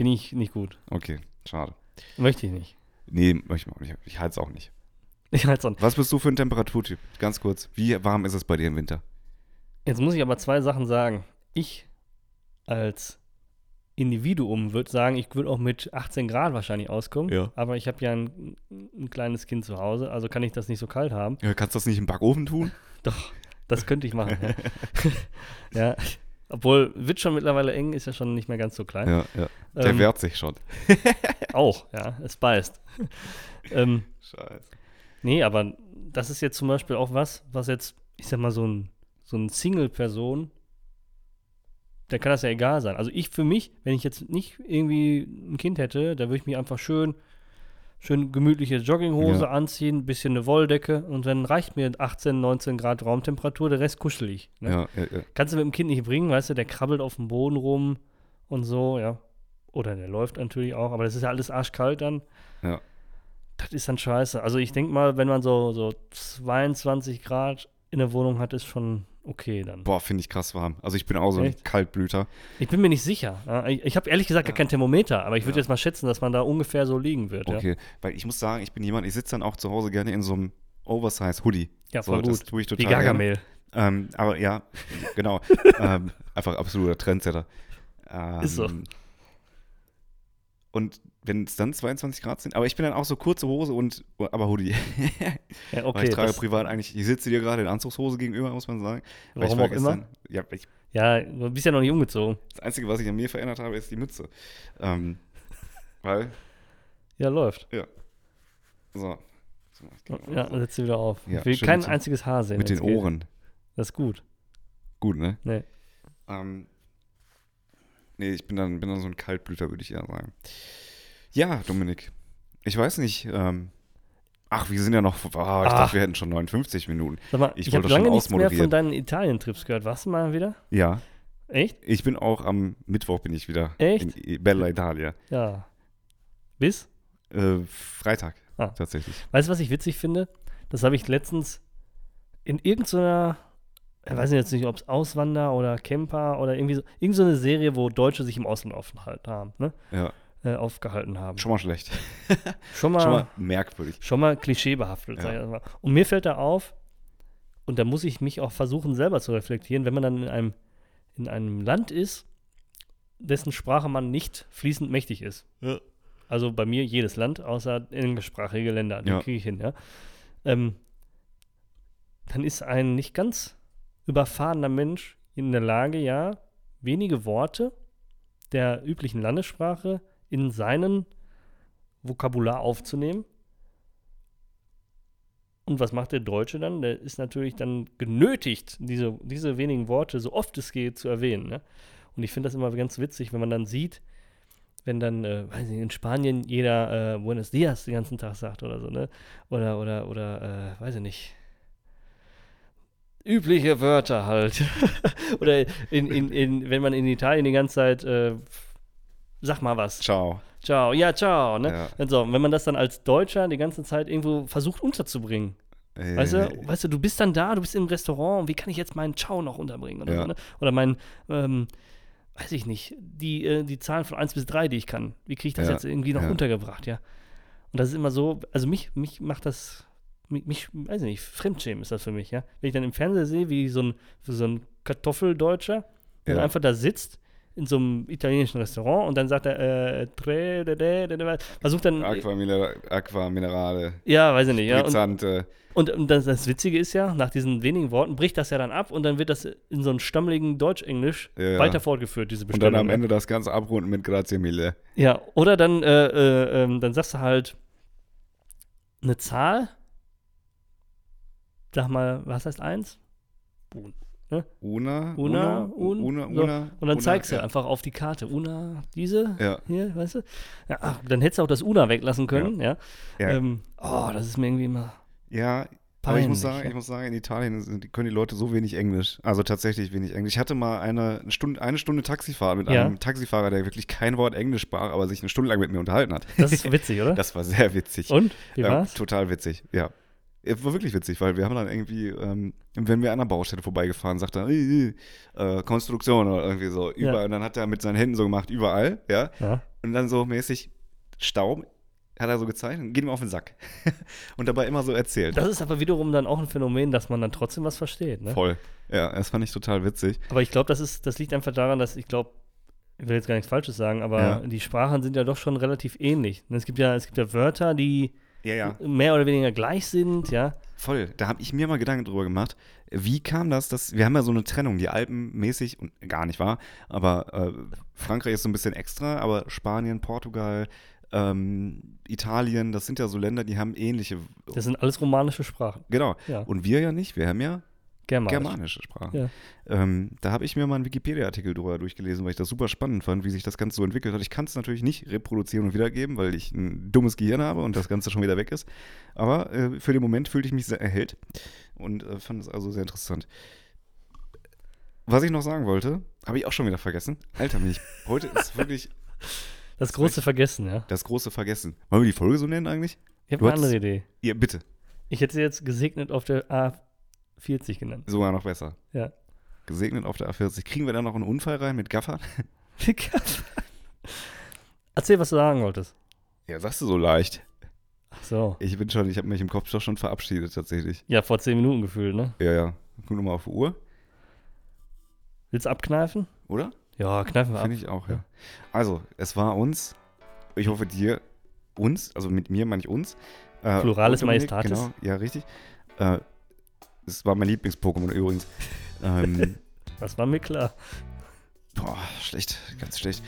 Finde ich nicht gut. Okay, schade. Möchte ich nicht. Nee, möchte ich auch nicht. Ich heiz auch nicht. Ich halte es Was bist du für ein Temperaturtyp? Ganz kurz. Wie warm ist es bei dir im Winter? Jetzt muss ich aber zwei Sachen sagen. Ich als Individuum würde sagen, ich würde auch mit 18 Grad wahrscheinlich auskommen. Ja. Aber ich habe ja ein, ein kleines Kind zu Hause, also kann ich das nicht so kalt haben. Ja, kannst du das nicht im Backofen tun? Doch, das könnte ich machen. ja. ja. Obwohl, wird schon mittlerweile eng, ist ja schon nicht mehr ganz so klein. Ja, ja. Der Ähm, wehrt sich schon. Auch, ja, es beißt. ähm, Scheiße. nee, aber das ist jetzt zum Beispiel auch was, was jetzt, ich sag mal, so ein, so ein Single-Person, der kann das ja egal sein. Also ich für mich, wenn ich jetzt nicht irgendwie ein Kind hätte, da würde ich mich einfach schön, schön gemütliche Jogginghose Ja. anziehen, ein bisschen eine Wolldecke und dann reicht mir 18, 19 Grad Raumtemperatur, der Rest kuschelig. Ne? Ja, ja, ja. Kannst du mit dem Kind nicht bringen, weißt du, der krabbelt auf dem Boden rum und so, ja. Oder der läuft natürlich auch, aber das ist ja alles arschkalt dann. Ja. Das ist dann scheiße. Also ich denke mal, wenn man so, so 22 Grad in der Wohnung hat, ist schon okay dann. Boah, finde ich krass warm. Also ich bin auch so ein Echt? Kaltblüter. Ich bin mir nicht sicher. Ja, ich ich habe ehrlich gesagt gar kein Thermometer, aber ich würde Ja. jetzt mal schätzen, dass man da ungefähr so liegen wird. Okay, weil ich muss sagen, ich bin jemand, ich sitze dann auch zu Hause gerne in so einem Oversize-Hoodie. Ja, ja So, voll das gut. tue ich Wie total gerne. Gargamel. Ähm, aber ja, genau. ähm, einfach absoluter Trendsetter. Ähm, Ist so. Und wenn es dann 22 Grad sind, aber ich bin dann auch so kurze Hose und aber Hoodie. Ja, Weil okay. ich trage privat eigentlich, ich sitze dir gerade in Anzugshose gegenüber, muss man sagen. Weil warum war auch immer. gestern- Ja, ich, Ja, du bist ja noch nicht umgezogen. das Einzige, was ich an mir verändert habe, ist die Mütze. Ähm, weil, Ja, läuft. so. so auch Ja, so. dann setzt du wieder auf. Ja, ich will kein einziges Haar sehen. Mit den wenn's geht. Ohren. Das ist gut. Gut, ne? Nee. Ähm, nee, ich bin dann, bin dann so ein Kaltblüter, würde ich eher sagen. Ja, Dominik. Ich weiß nicht. Ähm, ach, wir sind ja noch. Oh, ich Ach. dachte, wir hätten schon 59 Minuten. Sag mal, Ich ich, habe wollte schon lange nichts mehr von deinen Italien-Trips gehört. Warst du mal wieder? Ja, Echt? ich bin auch am Mittwoch bin ich wieder Echt? in Bella Italia. Ja. Bis? Äh, Freitag Ah. tatsächlich. Weißt du, was ich witzig finde? Das habe ich letztens in irgendeiner ich weiß jetzt nicht, ob es Auswander oder Camper oder irgendwie so, irgend so eine Serie, wo Deutsche sich im Ausland aufgehalten haben, ne? Ja, Äh, aufgehalten haben. schon mal schlecht. Schon mal, Schon mal merkwürdig. schon mal klischeebehaftet. Ja. sag ich mal. Und mir fällt da auf, und da muss ich mich auch versuchen, selber zu reflektieren, wenn man dann in einem, in einem Land ist, dessen Sprache man nicht fließend mächtig ist. Also bei mir jedes Land, außer englischsprachige Länder, die Ja. kriege ich hin, ja. Ähm, dann ist ein nicht ganz überfahrener Mensch in der Lage, ja, wenige Worte der üblichen Landessprache in seinen Vokabular aufzunehmen. Und was macht der Deutsche dann? Der ist natürlich dann genötigt, diese, diese wenigen Worte so oft es geht zu erwähnen. Ne? Und ich finde das immer ganz witzig, wenn man dann sieht, wenn dann, äh, weiß nicht, in Spanien jeder äh, Buenos Dias den ganzen Tag sagt oder so, ne? Oder, oder, oder, äh, weiß ich nicht. Übliche Wörter halt. oder in, in, in, wenn man in Italien die ganze Zeit, äh, sag mal was. Ciao. Ciao, ja, ciao, ne? Ja. Und so, und wenn man das dann als Deutscher die ganze Zeit irgendwo versucht unterzubringen, Äh, weißt du, weißt du, du bist dann da, du bist im Restaurant wie kann ich jetzt meinen Ciao noch unterbringen oder Ja. so, ne? Oder mein, ähm, weiß ich nicht, die, äh, die Zahlen von 1 bis 3, die ich kann, wie kriege ich das Ja, jetzt irgendwie noch untergebracht, ja? Und das ist immer so, also mich, mich macht das, mich, weiß ich nicht, Fremdschämen ist das für mich, ja? Wenn ich dann im Fernseher sehe, wie so ein, so ein Kartoffeldeutscher, Ja. einfach da sitzt in so einem italienischen Restaurant und dann sagt er, äh, tre, de, de, de, de, versucht dann, Aqua, Mineral, Aqua Minerale, ja, weiß ich nicht, ja, und, und, und das, das Witzige ist ja, nach diesen wenigen Worten bricht das ja dann ab und dann wird das in so einem stammeligen Deutsch-Englisch Ja, ja. weiter fortgeführt, diese Und Bestellung. dann am? Ende das Ganze abrunden mit Grazie mille. Ja, oder dann, äh, äh, ähm, dann sagst du halt eine Zahl. Sag mal, was heißt eins? Una, Una, Una, un, Una, so. Una. Und dann Una, zeigst du ja. einfach auf die Karte. Una, diese, Ja. hier, weißt du? Ja, ach, dann hättest du auch das Una weglassen können, ja. Ja. Ähm, oh, das ist mir irgendwie immer Ja, aber ich muss sagen, ich muss sagen, in Italien können die Leute so wenig Englisch. Also tatsächlich wenig Englisch. Ich hatte mal eine Stunde, eine Stunde Taxifahrt mit Ja. einem Taxifahrer, der wirklich kein Wort Englisch sprach, aber sich eine Stunde lang mit mir unterhalten hat. das ist witzig, oder? Das war sehr witzig. Und? Wie ja, war's? Total witzig, ja. Es war wirklich witzig, weil wir haben dann irgendwie, ähm, wenn wir an einer Baustelle vorbeigefahren, sagt er, äh, äh, Konstruktion oder irgendwie so, überall. Ja. Und dann hat er mit seinen Händen so gemacht, überall, ja. Ja. Und dann so mäßig Staub, hat er so gezeigt und geht ihm auf den Sack. und dabei immer so erzählt. Das ist aber wiederum dann auch ein Phänomen, dass man dann trotzdem was versteht, ne? Voll. Ja, das fand ich total witzig. Aber ich glaube, das ist, das liegt einfach daran, dass ich glaube, ich will jetzt gar nichts Falsches sagen, aber Ja. die Sprachen sind ja doch schon relativ ähnlich. Es gibt ja, es gibt ja Wörter, die Ja, ja. mehr oder weniger gleich sind, ja. Voll. Da habe ich mir mal Gedanken drüber gemacht. Wie kam das, dass wir haben ja so eine Trennung, die Alpen mäßig und gar nicht wahr, aber äh, Frankreich ist so ein bisschen extra, aber Spanien, Portugal, ähm, Italien, das sind ja so Länder, die haben ähnliche. Das sind alles romanische Sprachen. Genau. Ja. Und wir ja nicht. Wir haben ja Germanisch. germanische Sprachen. Ja. Ähm, da habe ich mir mal einen Wikipedia-Artikel drüber durchgelesen, weil ich das super spannend fand, wie sich das Ganze so entwickelt hat. Ich kann es natürlich nicht reproduzieren und wiedergeben, weil ich ein dummes Gehirn habe und das Ganze schon wieder weg ist. Aber äh, für den Moment fühlte ich mich sehr erhellt und äh, fand es also sehr interessant. Was ich noch sagen wollte, habe ich auch schon wieder vergessen. Alter, mich. Heute ist wirklich Das große Vergessen, ja. das große Vergessen. Wollen wir die Folge so nennen eigentlich? Ich habe eine andere Idee. Ja, bitte. Ich hätte sie jetzt gesegnet auf der A40 genannt. Sogar noch besser. Ja. Gesegnet auf der A40. Kriegen wir da noch einen Unfall rein mit Gaffern? Erzähl, was du sagen wolltest. Ja, sagst du so leicht. Ach so. Ich bin schon, ich habe mich im Kopf doch schon verabschiedet tatsächlich. Ja, vor zehn Minuten gefühlt, ne? Ja, ja. Guck nochmal auf die Uhr, Willst du abkneifen? oder? Ja, kneifen wir ab. Finde ich auch, ja. Also, es war uns, ich hoffe dir, uns, also mit mir meine ich uns. Äh, Dominik, Majestatis. Genau, ja, richtig. Äh, es war mein Lieblings-Pokémon übrigens. ähm, Das war mir klar. boah, schlecht, ganz schlecht.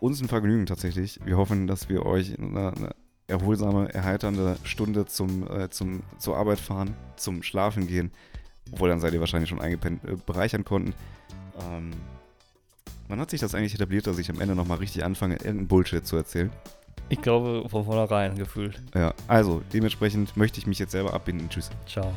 Uns ein Vergnügen tatsächlich. Wir hoffen, dass wir euch eine, eine erholsame, erheiternde Stunde zum, äh, zum, zur Arbeit fahren, zum Schlafen gehen. Obwohl, dann seid ihr wahrscheinlich schon eingepennt, äh, bereichern konnten. Ähm, wann hat sich das eigentlich etabliert, dass ich am Ende nochmal richtig anfange, irgendeinen Bullshit zu erzählen? Ich glaube, von vornherein gefühlt. Ja, also dementsprechend möchte ich mich jetzt selber abbinden. Tschüss. Ciao.